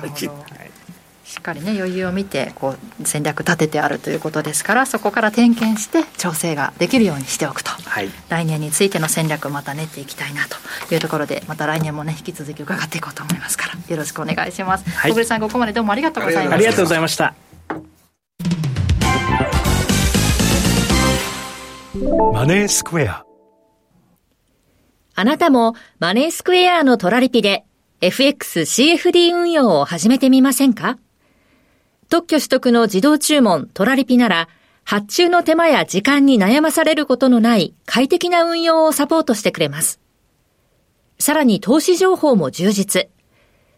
しっかりね余裕を見てこう戦略立ててあるということですからそこから点検して調整ができるようにしておくと、はい、来年についての戦略をまた練っていきたいなというところでまた来年もね引き続き伺っていこうと思いますからよろしくお願いします、はい、小栗さんここまでどうもありがとうございました。ありがとうございましたマネースクエアあなたもマネースクエアのトラリピで FXCFD 運用を始めてみませんか？特許取得の自動注文トラリピなら、発注の手間や時間に悩まされることのない快適な運用をサポートしてくれます。さらに投資情報も充実。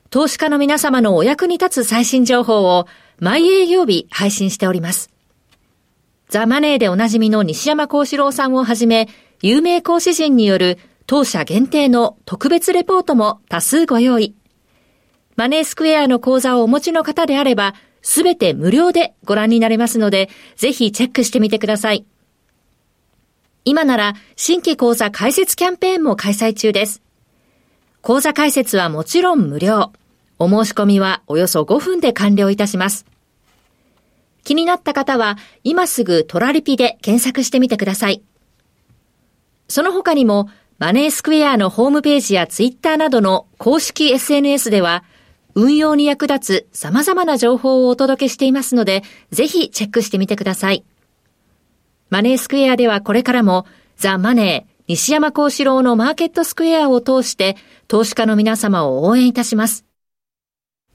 投資家の皆様のお役に立つ最新情報を毎営業日配信しております。ザ・マネーでおなじみの西山幸四郎さんをはじめ、有名講師陣による当社限定の特別レポートも多数ご用意。マネースクエアの講座をお持ちの方であれば、すべて無料でご覧になれますので、ぜひチェックしてみてください。今なら新規講座開設キャンペーンも開催中です。講座開設はもちろん無料。お申し込みはおよそ5分で完了いたします。気になった方は今すぐトラリピで検索してみてください。その他にもマネースクエアのホームページやツイッターなどの公式 SNS では運用に役立つ様々な情報をお届けしていますので、ぜひチェックしてみてください。マネースクエアではこれからも、ザ・マネー、西山幸四郎のマーケットスクエアを通して投資家の皆様を応援いたします。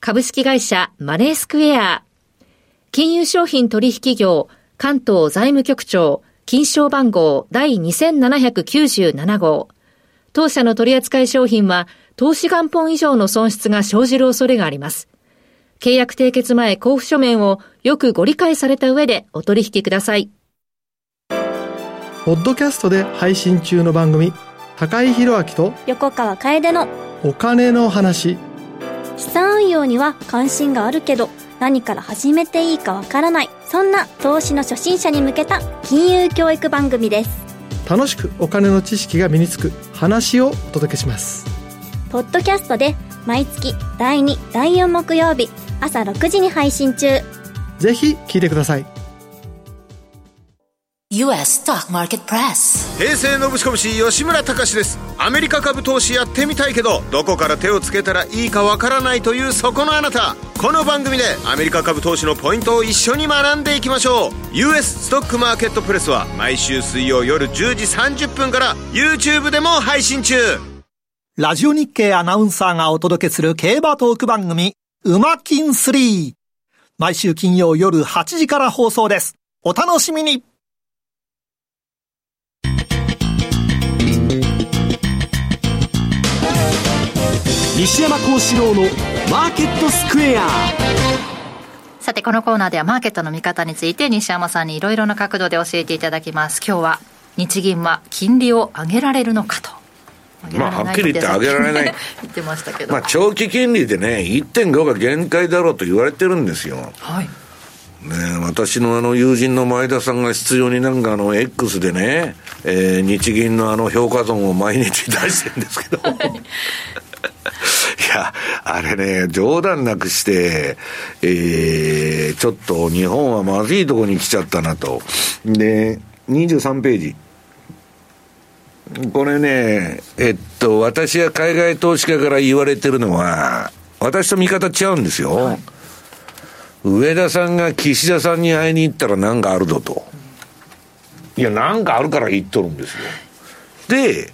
株式会社マネースクエア。金融商品取引業関東財務局長金賞番号第2797号。当社の取扱い商品は投資元本以上の損失が生じる恐れがあります。契約締結前交付書面をよくご理解された上でお取引ください。ポッドキャストで配信中の番組、高井宏明と横川楓のお金の話。資産運用には関心があるけど、何から始めていいかわからない。そんな投資の初心者に向けた金融教育番組です。楽しくお金の知識が身につく話をお届けします。ポッドキャストで毎月第2、第4木曜日朝6時に配信中。ぜひ聞いてください。US Stock Market Press. 平成のぶしこぶし吉村隆です。アメリカ株投資やってみたいけどどこから手をつけたらいいかわからないというそこのあなた。この番組でアメリカ株投資のポイントを一緒に学んでいきましょう。US ストックマーケットプレスは毎週水曜夜10時30分から YouTube でも配信中。ラジオ日経アナウンサーがお届けする競馬トーク番組馬金3毎週金曜夜8時から放送です。お楽しみに西山幸四郎のマーケットスクエア。さてこのコーナーではマーケットの見方について西山さんにいろいろな角度で教えていただきます。今日は日銀は金利を上げられるのかと。まあ、はっきり言って上げられない。言ってましたけど、まあ、長期金利でね1.5が限界だろうと言われてるんですよ。はい。ね、私のあの友人の前田さんが必要になんかあの X でね、えー、日銀のあの評価損を毎日出してるんですけど、い や、あれね、冗談なくして、えー、ちょっと日本はまずいとこに来ちゃったなと。で、23ページ。これね、えっと、私は海外投資家から言われてるのは、私と見方違うんですよ。はい、上田さんが岸田さんに会いに行ったら何かあるぞと。いや、何かあるから言っとるんですよ。で、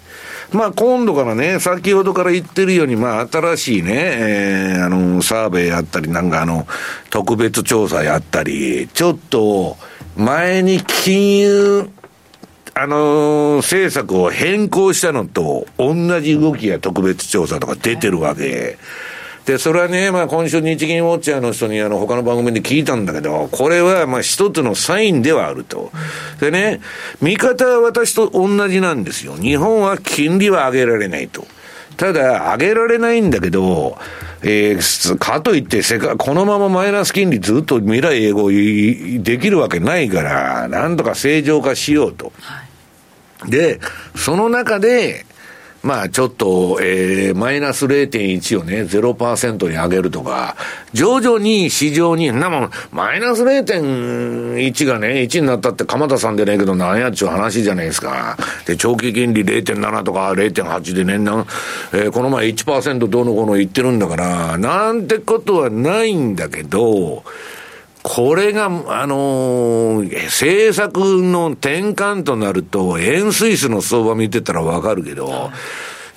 まあ今度からね、先ほどから言ってるように、まあ新しいね、えー、あの、サーベイやったり、なんかあの、特別調査やったり、ちょっと、前に金融、あのー、政策を変更したのと同じ動きや特別調査とか出てるわけ。で、それはね、まあ今週日銀ウォッチャーの人にあの他の番組で聞いたんだけど、これはまあ一つのサインではあると。でね、見方は私と同じなんですよ。日本は金利は上げられないと。ただ、上げられないんだけど、えー、かといって世界、このままマイナス金利ずっと未来永劫できるわけないから、なんとか正常化しようと。で、その中で、まあちょっと、えー、マイナス0.1をね、0%に上げるとか、徐々に市場に、なもん、マイナス0.1がね、1になったって鎌田さんでねえけど、なんやっちゅう話じゃないですか。で、長期金利0.7とか0.8で年々、えー、この前1%どうのこうの言ってるんだから、なんてことはないんだけど、これが、あのー、政策の転換となると、円スイスの相場見てたらわかるけど、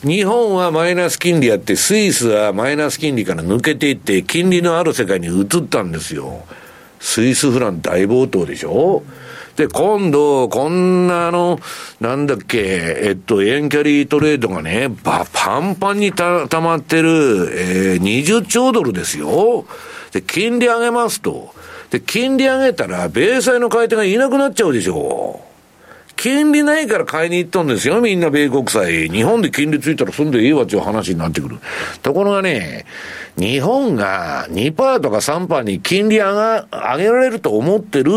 日本はマイナス金利やって、スイスはマイナス金利から抜けていって、金利のある世界に移ったんですよ。スイスフラン大暴騰でしょ？で、今度、こんなあの、なんだっけ、えっと、円キャリートレードがね、ば、パンパンにた、溜まってる、えー、20兆ドルですよ。で、金利上げますと。で、金利上げたら、米債の買い手がいなくなっちゃうでしょう。金利ないから買いに行ったんですよ、みんな米国債。日本で金利ついたらそんでいいわっていう話になってくる。ところがね、日本が2%とか3%に金利上が、上げられると思ってる、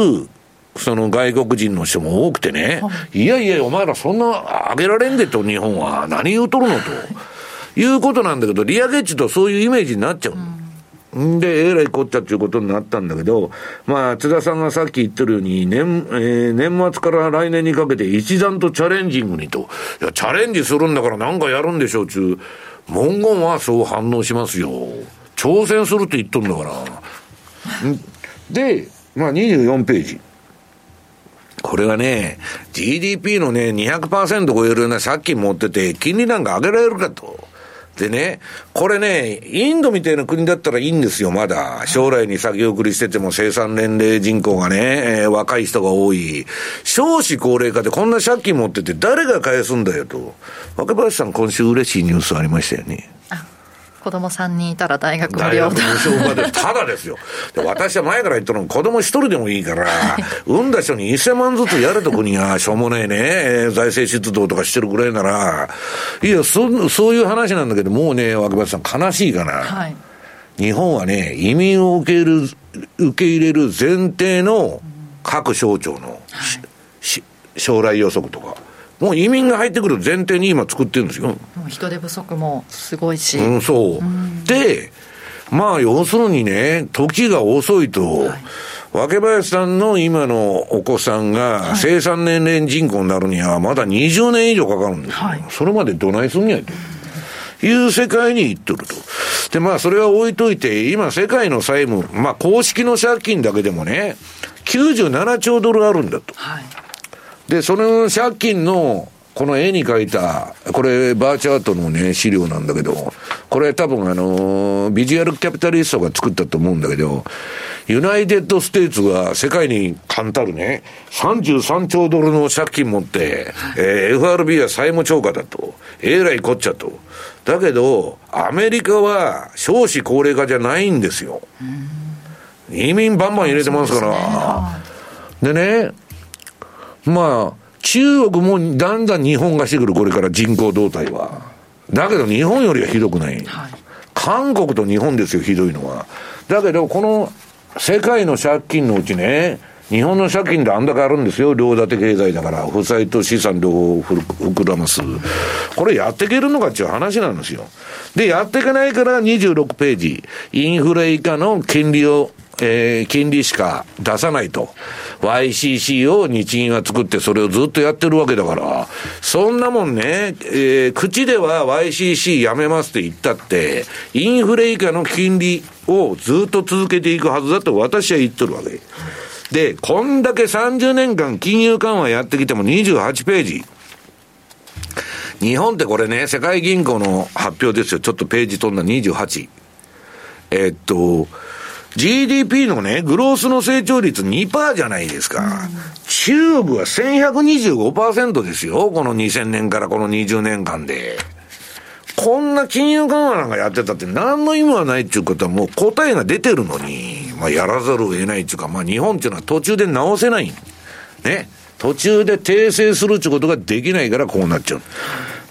その外国人の人も多くてね、いやいや、お前らそんな上げられんでと、日本は。何言うとるのと。いうことなんだけど、利上げっちとそういうイメージになっちゃう。うんで、えらいこっちゃっていうことになったんだけど、まあ、津田さんがさっき言ってるように、年、えー、年末から来年にかけて一段とチャレンジングにと。いや、チャレンジするんだからなんかやるんでしょうちゅう。文言はそう反応しますよ。挑戦するって言っとんだから。で、まあ、24ページ。これはね、GDP のね、200%超えるような借金持ってて、金利なんか上げられるかと。でね、これね、インドみたいな国だったらいいんですよ、まだ。将来に先送りしてても生産年齢人口がね、えー、若い人が多い。少子高齢化でこんな借金持ってて誰が返すんだよと。若林さん今週嬉しいニュースありましたよね。子供3人いたら大学無料大学無償までただですよ。で私は前から言ったの子供一人でもいいから、産んだ人に1000万ずつやれと国がしょうもねえね財政出動とかしてるぐらいならいやそそういう話なんだけどもうね若林さん悲しいかな、はい、日本はね移民を受け入れる受け入れる前提の各省庁の、はい、将来予測とかもう移民が入ってくる前提に今作ってるんですよ。人手不足もすごいし。うん、そう。うん、で、まあ要するにね、時が遅いと、はい、若林さんの今のお子さんが生産年齢人口になるにはまだ20年以上かかるんですよ。はい、それまでどないすんやと。いう世界に行っとると。で、まあ、それは置いといて、今、世界の債務、まあ、公式の借金だけでもね、97兆ドルあるんだと。はいで、その借金の、この絵に描いた、これバーチャートのね、資料なんだけど、これ多分あの、 Visual Capitalist が作ったと思うんだけど、 United States が世界に冠たるね、33兆ドルの借金持って、えー、FRB は債務超過だと。えらいこっちゃと。だけど、アメリカは少子高齢化じゃないんですよ。移民バンバン入れてますから。でね、まあ、中国もだんだん日本がしてくる、これから人口動態は。だけど日本よりはひどくない。はい、韓国と日本ですよ、ひどいのは。だけど、この世界の借金のうちね、日本の借金であんだけあるんですよ。両立て経済だから、負債と資産両方膨らます。これやっていけるのかっていう話なんですよ。で、やっていけないから26ページ。インフレ以下の金利をえー、金利しか出さないと。YCC を日銀が作ってそれをずっとやってるわけだから、そんなもんね、えー、口では YCC やめますって言ったって、インフレ以下の金利をずっと続けていくはずだと私は言っとるわけ。で、こんだけ30年間金融緩和やってきても28ページ。日本ってこれね、世界銀行の発表ですよ。ちょっとページ飛んだ28。えー、っと、GDP のね、グロースの成長率2%じゃないですか。うん、中国は1125%ですよ。この2000年からこの20年間で。こんな金融緩和なんかやってたって何の意味はないっていうことはもう答えが出てるのに、まあやらざるを得ないっていうか、まあ日本っていうのは途中で直せない。ね。途中で訂正するっていうことができないからこうなっちゃう。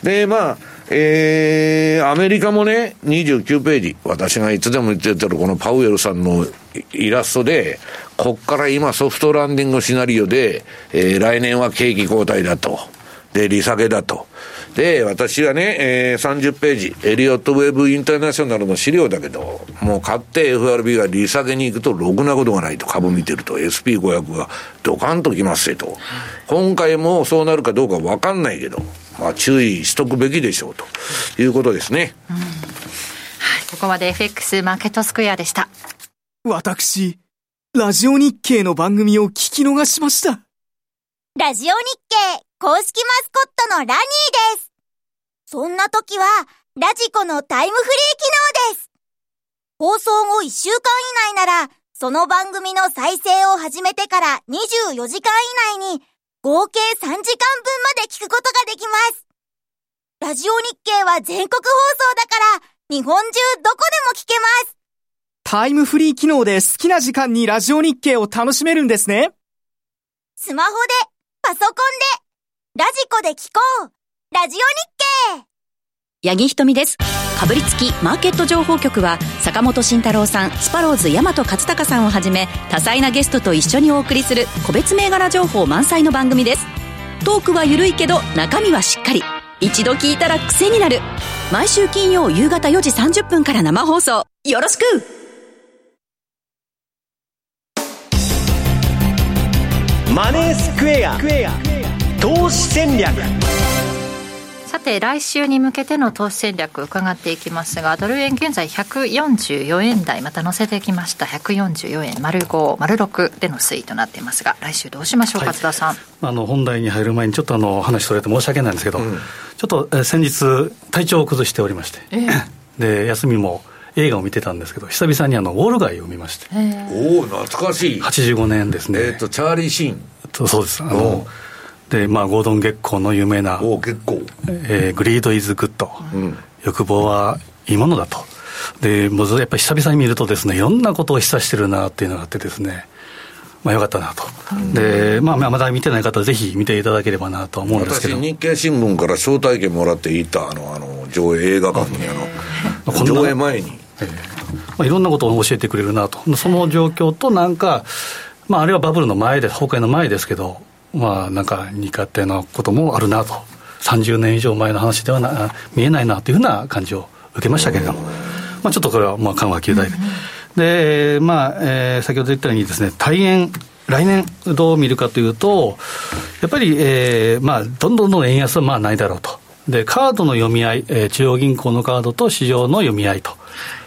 で、まあ、えー、アメリカもね、29ページ、私がいつでも言ってたこのパウエルさんのイラストで、こっから今ソフトランディングシナリオで、えー、来年は景気後退だと。で、利下げだと。で、私はね、えー、30ページ、エリオットウェブインターナショナルの資料だけど、もう買って FRB が利下げに行くとろくなことがないと、株見てると、SP500 がドカンときますよと。今回もそうなるかどうかわかんないけど、まあ、注意しとくべきでしょうということですね。うん、はい、ここまで FX マーケットスクエアでした。私、ラジオ日経の番組を聞き逃しました。ラジオ日経公式マスコットのラニーです。そんな時は、ラジコのタイムフリー機能です。放送後1週間以内なら、その番組の再生を始めてから24時間以内に合計3時間分まで聞くことができます。ラジオ日経は全国放送だから、日本中どこでも聞けます。タイムフリー機能で好きな時間にラジオ日経を楽しめるんですね。スマホで、パソコンで、ラジコで聞こう。ラジオ日経。八木ひとみです。かぶりつきマーケット情報局は坂本慎太郎さんスパローズ大和勝孝さんをはじめ多彩なゲストと一緒にお送りする個別銘柄情報満載の番組です。トークは緩いけど中身はしっかり。一度聞いたら癖になる。毎週金曜夕方4時30分から生放送。よろしく!マネースクエア。投資戦略。さて来週に向けての投資戦略伺っていきますがドル円現在144円台また乗せてきました。144円丸5丸6での推移となっていますが来週どうしましょうか、はい、津田さん。あの本題に入る前にちょっとあの話それて申し訳ないんですけど、うん、ちょっと、え先日体調を崩しておりまして、えー、で休みも映画を見てたんですけど久々にあのウォール街を見まして。おお懐かしい。85年ですね。えっ、ー、とチャーリー・シーン。そうです。あので、まあ、ゴードン・ゲッコーの有名な、お、ゲッコー。えー、 Greed is good、うん、欲望はいいものだと。で、もうやっぱり久々に見るとですね、いろんなことを示唆してるなっていうのがあってですね、まあ、よかったなと、うん、で、まあ、まだ見てない方はぜひ見ていただければなと思うんですけど。私、日経新聞から招待券もらって行ったあのあの上映映画館にあの、上映前に、えーまあ、いろんなことを教えてくれるなと、その状況となんか、まあ、あれはバブルの前で、崩壊の前ですけど、まあ、なんか似勝手なこともあるなと、30年以上前の話ではな見えないなというふうな感じを受けましたけれども、まあ、ちょっとこれはまあ緩和球大で。で、まあ、えー、先ほど言ったようにですね、大円、来年どう見るかというと、やっぱり、えー、まあ、どんどんどん円安はまあないだろうと。で、カードの読み合い、えー、中央銀行のカードと市場の読み合いと。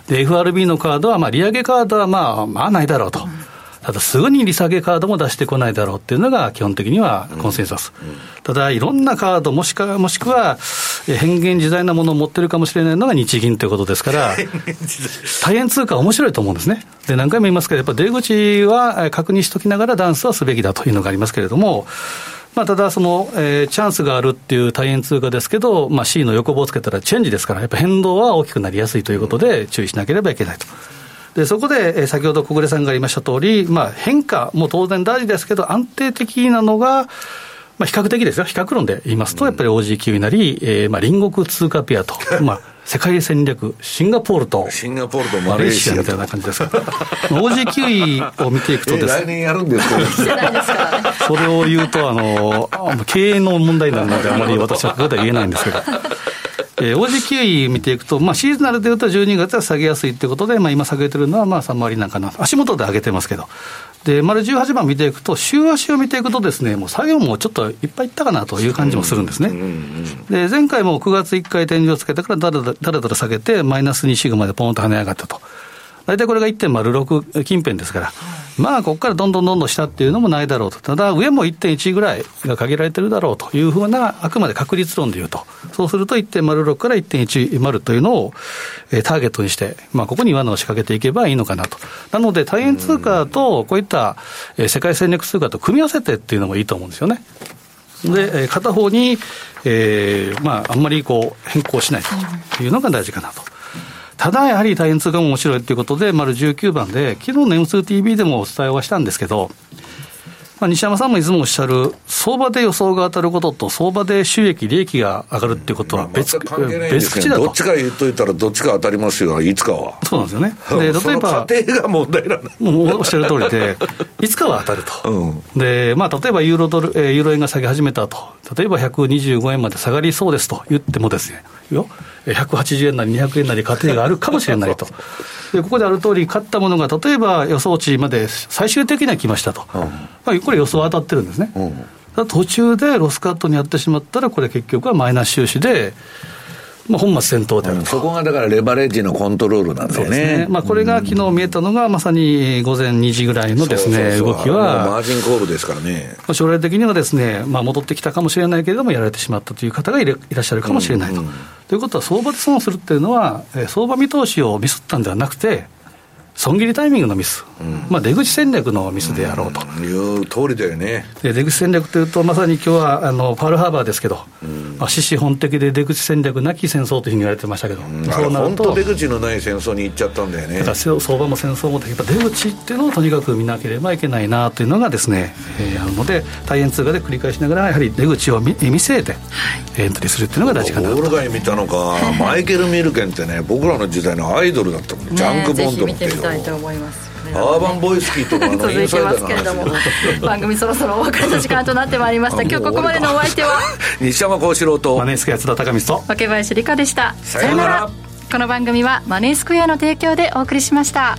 で、FRB のカードは、まあ、利上げカードはまあ、まあないだろうと。ただすぐに利下げカードも出してこないだろうっていうのが基本的にはコンセンサス。ただいろんなカードもしか、もしくは変幻自在なものを持ってるかもしれないのが日銀ということですから、大変通貨面白いと思うんですね。で、何回も言いますけど、やっぱ出口は確認しときながらダンスはすべきだというのがありますけれども、まあ、ただその、えー、チャンスがあるっていう大変通貨ですけど、まあ、C の横棒をつけたらチェンジですから、やっぱ変動は大きくなりやすいということで、注意しなければいけないと。でそこで、え先ほど小暮さんが言いました通り、まあ、変化も当然大事ですけど、安定的なのが、まあ、比較的ですよ、比較論で言いますと、やっぱり OG キウイなり、えー、まあ隣国通貨ペアと、まあ、世界戦略、シンガポールと、シンガポールとマレーシアみたいな感じですか、OG キウイを見ていくとですね、来年やるんですか。それを言うと、あの経営の問題なので、あまり私はここでは言えないんですけど。えー、OG キウイ見ていくと、まあ、シーズナルでいうと12月は下げやすいということで、まあ、今下げてるのはまあ3割なんかな、足元で上げてますけど、で、丸18番見ていくと、週足を見ていくとですね、もう作業もちょっといっぱいいったかなという感じもするんですね。で、前回も9月1回天井をつけてからだらだらだら下げて、マイナス2シグマでポンと跳ね上がったと。大体これが1.06近辺ですから、まあ、ここからどんどんどんどん下っていうのもないだろうと、ただ、上も1.1ぐらいが限られてるだろうというふうな、あくまで確率論でいうと、そうすると1.06から1.10というのを、えー、ターゲットにして、まあ、ここに罠を仕掛けていけばいいのかなと。なので、大円通貨とこういった、えー、世界戦略通貨と組み合わせてっていうのもいいと思うんですよね。で、片方に、えー、まあ、あんまりこう、変更しないというのが大事かなと。ただやはり大変通貨も面白いということで、丸19番で、昨日の M2TV でもお伝えはしたんですけど、まあ、西山さんもいつもおっしゃる、相場で予想が当たることと、相場で収益、利益が上がるっていうことは別,、別口だと。どっちか言っといたら、どっちか当たりますよ、いつかは。そうなんですよね。で例えば、過程が問題なんもうおっしゃる通りで、いつかは当たると。うん、で、まあ、例えばユーロドル、えー、ユーロ円が下げ始めたと、例えば125円まで下がりそうですと言ってもですね、よ。180円なり200円なり過程があるかもしれないと。でここである通り、買ったものが例えば予想値まで最終的には来ましたと、うん。まあ、これ、予想当たってるんですね。うん、途中でロスカットにやってしまったら、これ、結局はマイナス収支で、まあ、本末転倒である、うん、そこがだからレバレッジのコントロールなんだよね。ねまあ、これが昨日見えたのが、まさに午前2時ぐらいのですね、動きは。マージンコールですからね。将来的にはですね、まあ、戻ってきたかもしれないけれども、やられてしまったという方がいらっしゃるかもしれないと。うんうん、ということは、相場で損するっていうのは、相場見通しをミスったんではなくて、損切りタイミングのミス、うん、まあ、出口戦略のミスであろうと。うん、いう通りだよね。で出口戦略というと、まさに今日はあのパールハーバーですけど、うん、まあ、獅子本的で出口戦略なき戦争というふうに言われてましたけど、うん、そうなると、本当出口のない戦争に行っちゃったんだよね。だから相場も戦争も、やっぱ出口っていうのをとにかく見なければいけないなというのがですね、えー、あるので、大変通貨で繰り返しながら、やはり出口を見見据えて、エントリーするっていうのが大事かなと。オール街見たのか、マイケル・ミルケンってね、僕らの時代のアイドルだったもん、ね、ジャンク・ボンドのっていうたいと思います。アーバンボイスキーとか続いてますけれども。番組そろそろお別れの時間となってまいりました。今日ここまでのお相手は？西山幸四郎と。マネースクエア津田隆光と。若林理香でした。さよなら。この番組はマネースクエアの提供でお送りしました